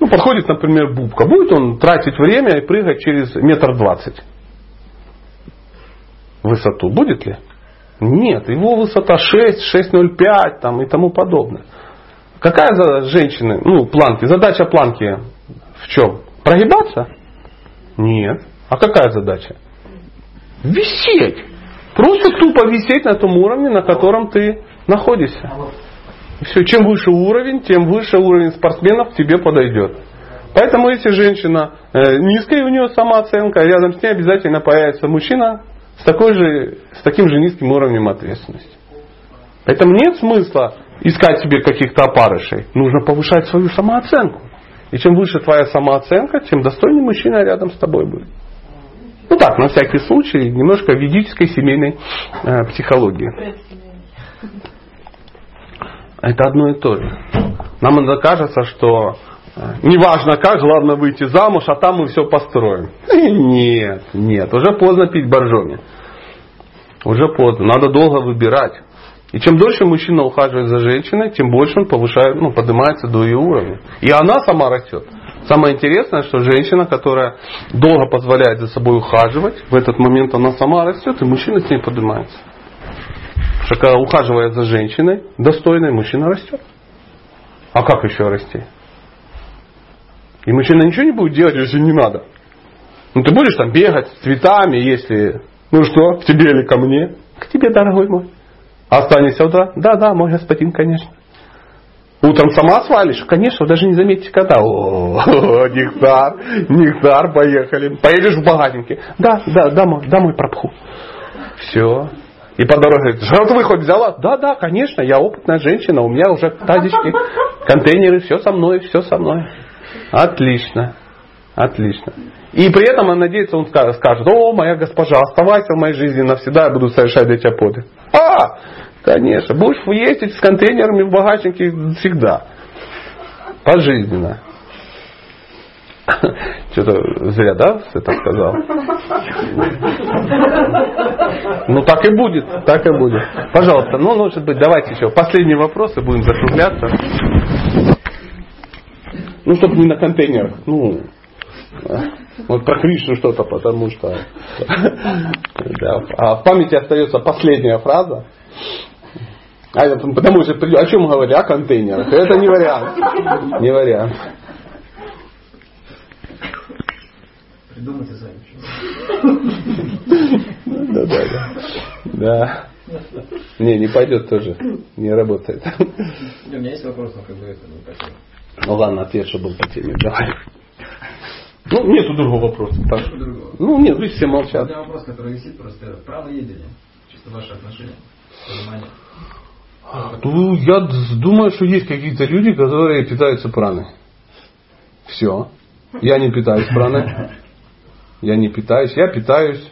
Ну, подходит, например, Бубка. Будет он тратить время и прыгать через метр двадцать высоту? Будет ли? Нет, его высота 6, 6,05 там, и тому подобное. Какая за женщины, ну, планки, задача планки в чем? Прогибаться? Нет. А какая задача? Висеть. Просто тупо висеть на том уровне, на котором ты находишься. Все, чем выше уровень, тем выше уровень спортсменов тебе подойдет. Поэтому если женщина э, низкая, у нее самооценка, рядом с ней обязательно появится мужчина с, такой же, с таким же низким уровнем ответственности. Поэтому нет смысла искать себе каких-то опарышей. Нужно повышать свою самооценку. И чем выше твоя самооценка, тем достойнее мужчина рядом с тобой будет. Ну так, на всякий случай, немножко ведической семейной э, психологии. Это одно и то же. Нам иногда кажется, что э, неважно как, главное выйти замуж, а там мы все построим. Нет, нет, уже поздно пить боржоми. Уже поздно, надо долго выбирать. И чем дольше мужчина ухаживает за женщиной, тем больше он повышает, ну, поднимается до ее уровня. И она сама растет. Самое интересное, что женщина, которая долго позволяет за собой ухаживать, в этот момент она сама растет, и мужчина с ней поднимается. Потому что когда ухаживая за женщиной, достойной, мужчина растет. А как еще расти? И мужчина ничего не будет делать, если не надо. Ну ты будешь там бегать с цветами, если... Ну что, к тебе или ко мне? К тебе, дорогой мой. Останешься утро? Да, да, мой господин, конечно. Утром сама свалишь? Конечно, даже не заметите, когда. О, нектар, нектар, поехали. Поедешь в багажнике? Да, да, домой, домой пропху. Все. И по дороге говорит, жратвы хоть взяла? Да, да, конечно, я опытная женщина, у меня уже тазички, контейнеры, все со мной, все со мной. Отлично, отлично. И при этом он надеется, он скажет, о, моя госпожа, оставайся в моей жизни навсегда, я буду совершать эти опоты. А, конечно, будешь ездить с контейнерами в багажнике всегда. Пожизненно. Что-то зря, да, это сказал? Ну так и будет, так и будет. Пожалуйста, ну может быть, давайте еще последние вопросы, будем закругляться. Ну, чтобы не на контейнерах. Ну, вот про Кришну что-то, потому что... Да. А в памяти остается последняя фраза. А, потому что о чем говорили? О контейнерах. Это не вариант. Не вариант. Придумайте сами. Да. Не, не пойдет тоже. Не работает. У меня есть вопрос, но как бы это не. Ну ладно, ответ, что был по теме. Давай. Ну, нету другого вопроса. Так. Другого? Ну, нет, вы все У молчат. меня вопрос, который висит просто. Право едения. Чисто ваши отношения. Понимание. Ну, я думаю, что есть какие-то люди, которые питаются праной. Все. Я не питаюсь праной. Я не питаюсь. Я питаюсь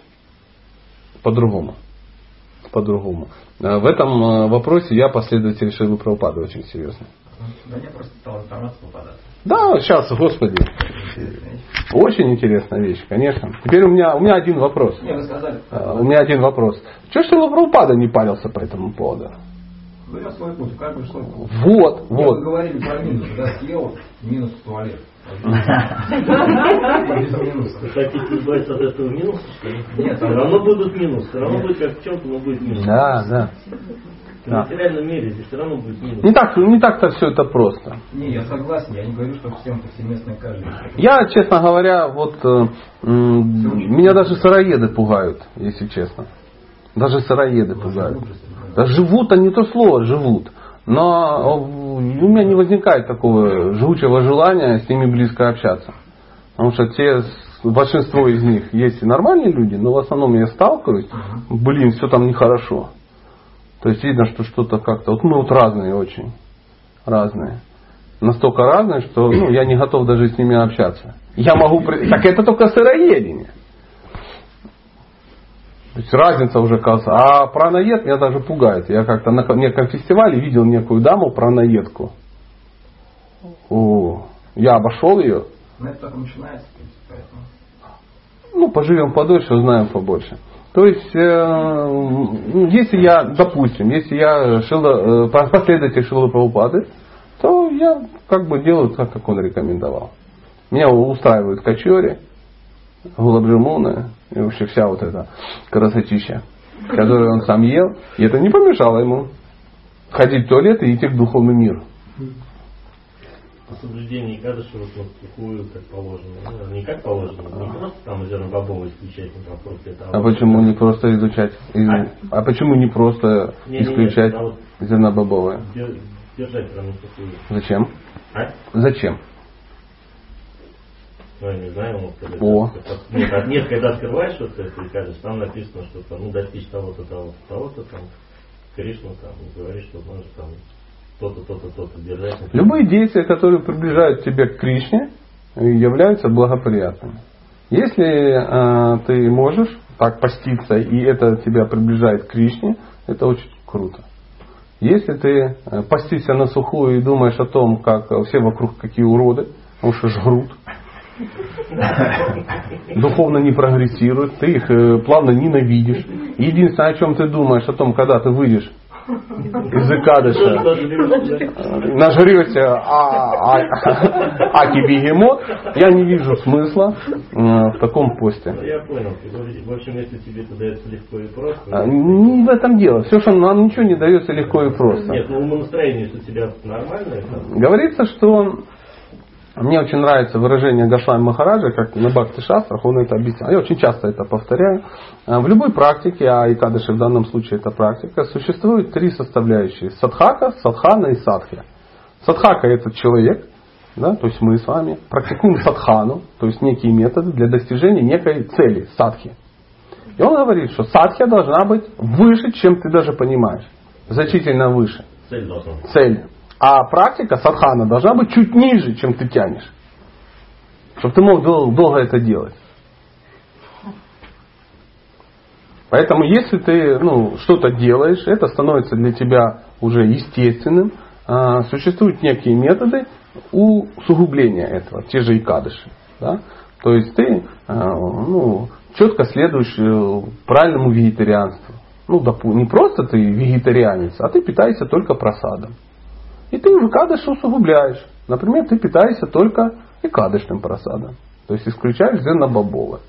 по-другому. По-другому. Э, В этом э, вопросе я последователь Шилы Прабхупады очень серьезно. Да мне просто стала информация попадаться. Да, сейчас, господи. Очень интересная вещь, конечно. Теперь у меня, у меня один вопрос. Не, вы сказали. Э, У меня один вопрос. Чего Шила Прабхупада не парился по этому поводу? Берем свой путь, у каждого свой путь. Вот, Вот. Вы вот. говорили про минус, да, съел, минус в туалет. Хотите избавиться от этого минуса, что ли? Нет, все равно будут минусы. Все равно будет как в чем-то, но будет минус. Да, да. В материальном мире здесь все равно будет минус. Не так, не так-то все это просто. Не, я согласен, я не говорю, что всем повсеместно и каждый. Я, честно говоря, вот э, меня даже сыроеды пугают, если честно. Даже сыроеды пугают. Да живут, не то слово, живут. Но э, у меня не возникает такого живучего желания с ними близко общаться. Потому что те, большинство из них есть и нормальные люди, но в основном я сталкиваюсь, блин, все там нехорошо. То есть видно, что что-то как-то, вот мы вот разные очень, разные. Настолько разные, что ну, я не готов даже с ними общаться. Я могу... Так это только сыроедение. То есть разница уже кажется. А праноед меня даже пугает. Я как-то на неком фестивале видел некую даму праноедку. О, я обошел ее. Но это только начинается, поэтому. Ну, поживем подольше, узнаем побольше. То есть, э, ну, если я, допустим, если я Шила, э, последователь Шилы Прабхупады, то я как бы делаю так, как он рекомендовал. Меня устраивают качори, гулабджимуны и вообще вся вот эта красотища, которую он сам ел. И это не помешало ему ходить в туалет и идти в духовный мир. По соблюдению Кадыша вот сухую, как положено. Ну, не как положено, не просто там зернобобовый исключать, не просто это. А почему не просто изучать? из- А почему не просто Не-не-не, исключать а вот зернобобовое? дер- Держать прям. Зачем? А? Зачем? Ну, я не знаю, может, когда... О. Нет, нет, когда открываешь вот это и кажешь, там написано, что там, ну, достичь того-то, того-то, того-то, там, Кришна там говорит, что можешь там то-то, то-то, то-то держать. Любые действия, которые приближают тебя к Кришне, являются благоприятными. Если э, ты можешь так поститься, и это тебя приближает к Кришне, это очень круто. Если ты э, постишься на сухую и думаешь о том, как э, все вокруг какие уроды, потому что жрут, духовно не прогрессируют, ты их э, плавно ненавидишь. Единственное, о чем ты думаешь, о том, когда ты выйдешь из Икадыша, да? нажрешься а, а, аки бегемот, я не вижу смысла э, в таком посте. Ну, Я понял. В общем, если тебе это дается легко и просто. А, Не в этом дело. Все, что нам ничего не дается легко и просто. Нет, ну умонастроение, если у тебя нормальное, Говорится, что мне очень нравится выражение Гашлами Махараджа, как на Бхакти Шастрах, он это объяснял. Я очень часто это повторяю. А В любой практике, а Икадыши в данном случае это практика, существует три составляющие. Садхака, садхана и садхья. Садхака это человек, да, то есть мы с вами практикуем садхану, то есть некие методы для достижения некой цели, садхи. И он говорит, что садхья должна быть выше, чем ты даже понимаешь. Значительно выше цель должна быть. цель. А практика садхана должна быть чуть ниже, чем ты тянешь. Чтобы ты мог дол- долго это делать. Поэтому если ты ну, что-то делаешь, это становится для тебя уже естественным. А, существуют некие методы усугубления этого, те же икадыши. Да? То есть ты а, ну, четко следуешь э, правильному вегетарианству. Ну, допу- не просто ты вегетарианец, а ты питаешься только просадом. И ты уже кадыш усугубляешь. Например, ты питаешься только и кадышным просадом. То есть исключаешь зернобобовое.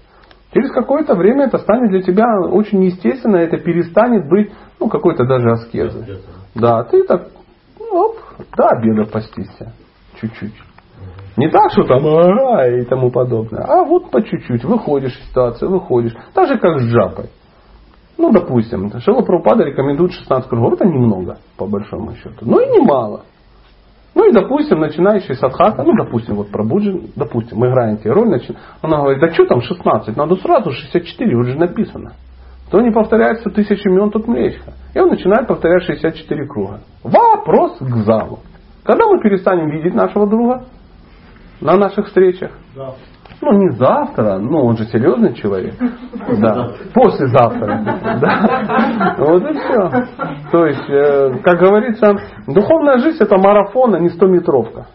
Через какое-то время это станет для тебя очень естественно, это перестанет быть ну, какой-то даже аскезой. Да, ты так, ну, оп, до обеда постишься. Чуть-чуть. Не так, что там ага и тому подобное, а вот по чуть-чуть. Выходишь из ситуации, выходишь. Так же, как с джапой. Ну, допустим, Шила Прабхупада рекомендует 16 кругов. Это немного, по большому счету. Но и немало. Ну и, допустим, начинающий садхака, ну, допустим, вот пробуджен, допустим, мы играем тебе роль, начи... она говорит, да что там 16, надо сразу 64, уже написано. Кто не повторяется тысячу имен, тут млечка. И он начинает повторять 64 круга. Вопрос к залу. Когда мы перестанем видеть нашего друга на наших встречах? Да. Ну, не завтра, ну, он же серьезный человек. Да. Послезавтра. Да. Вот и все. То есть, э, как говорится, духовная жизнь это марафон, а не стометровка.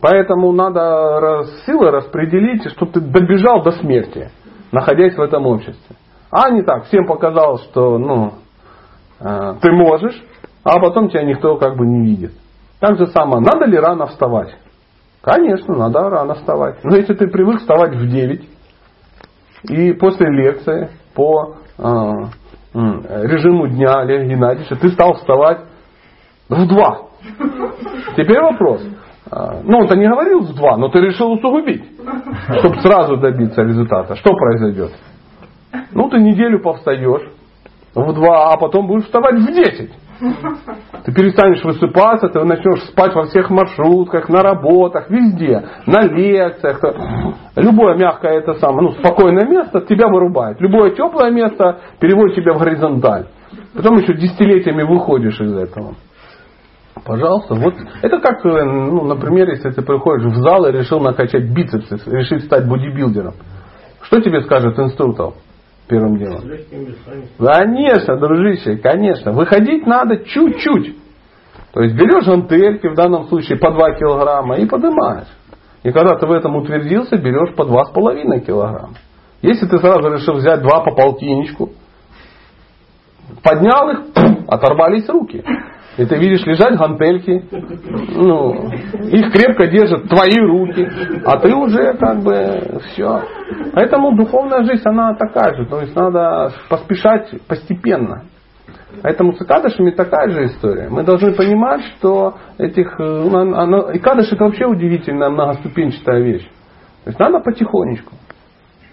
Поэтому надо силы распределить, чтобы ты добежал до смерти, находясь в этом обществе. А не так, всем показал, что ну, э, ты можешь, а потом тебя никто как бы не видит. Так же самое, надо ли рано вставать? Конечно, надо рано вставать. Но если ты привык вставать в 9, и после лекции по э, режиму дня Олега Геннадьевича ты стал вставать в 2. Теперь вопрос. А, Ну, он-то не говорил в 2, но ты решил усугубить, чтобы сразу добиться результата. Что произойдет? Ну, ты неделю повстаешь в 2, а потом будешь вставать в 10. Ты перестанешь высыпаться, ты начнешь спать во всех маршрутках, на работах, везде, на лекциях. Любое мягкое это самое, ну, спокойное место тебя вырубает. Любое теплое место переводит тебя в горизонталь. Потом еще десятилетиями выходишь из этого. Пожалуйста, вот это как, э, ну, например, если ты приходишь в зал и решил накачать бицепсы, решил стать бодибилдером. Что тебе скажет инструктор первым делом? Конечно, дружище, конечно. Выходить надо чуть-чуть. То есть берешь гантельки, в данном случае по 2 килограмма, и поднимаешь. И когда ты в этом утвердился, берешь по 2,5 килограмма. Если ты сразу решил взять два по полтинничку, поднял их, оторвались руки. И ты видишь лежать гантельки, ну, их крепко держат твои руки, а ты уже как бы все. Поэтому духовная жизнь, она такая же. То есть надо поспешать постепенно. Поэтому с Икадышами такая же история. Мы должны понимать, что этих... э, оно- Икадыш это вообще удивительная многоступенчатая вещь. То есть надо потихонечку.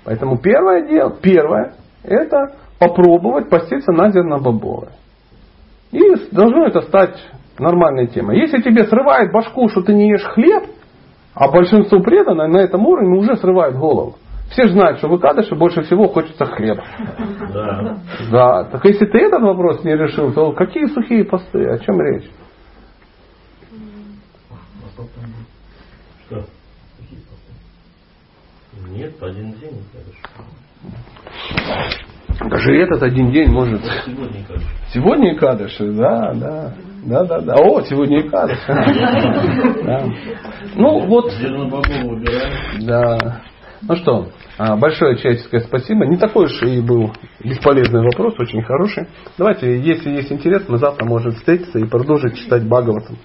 Поэтому первое дело, первое, это попробовать поститься на зернобобовое. И должно это стать нормальной темой. Если тебе срывает башку, что ты не ешь хлеб, а большинство преданных на этом уровне уже срывает голову. Все же знают, что в Икадыше больше всего хочется хлеба. Да. Да, так если ты этот вопрос не решил, то какие сухие посты, о чем речь? Что? Какие посты? Нет, один день. Даже этот один день может... Сегодня? Сегодня Икадыши, да, да. Да, да, да. О, сегодня Икадыши. Да. Ну вот, да. Ну что, а, большое человеческое спасибо. Не такой уж и был бесполезный вопрос, очень хороший. Давайте, если есть интерес, мы завтра можем встретиться и продолжить читать Бхагаватам.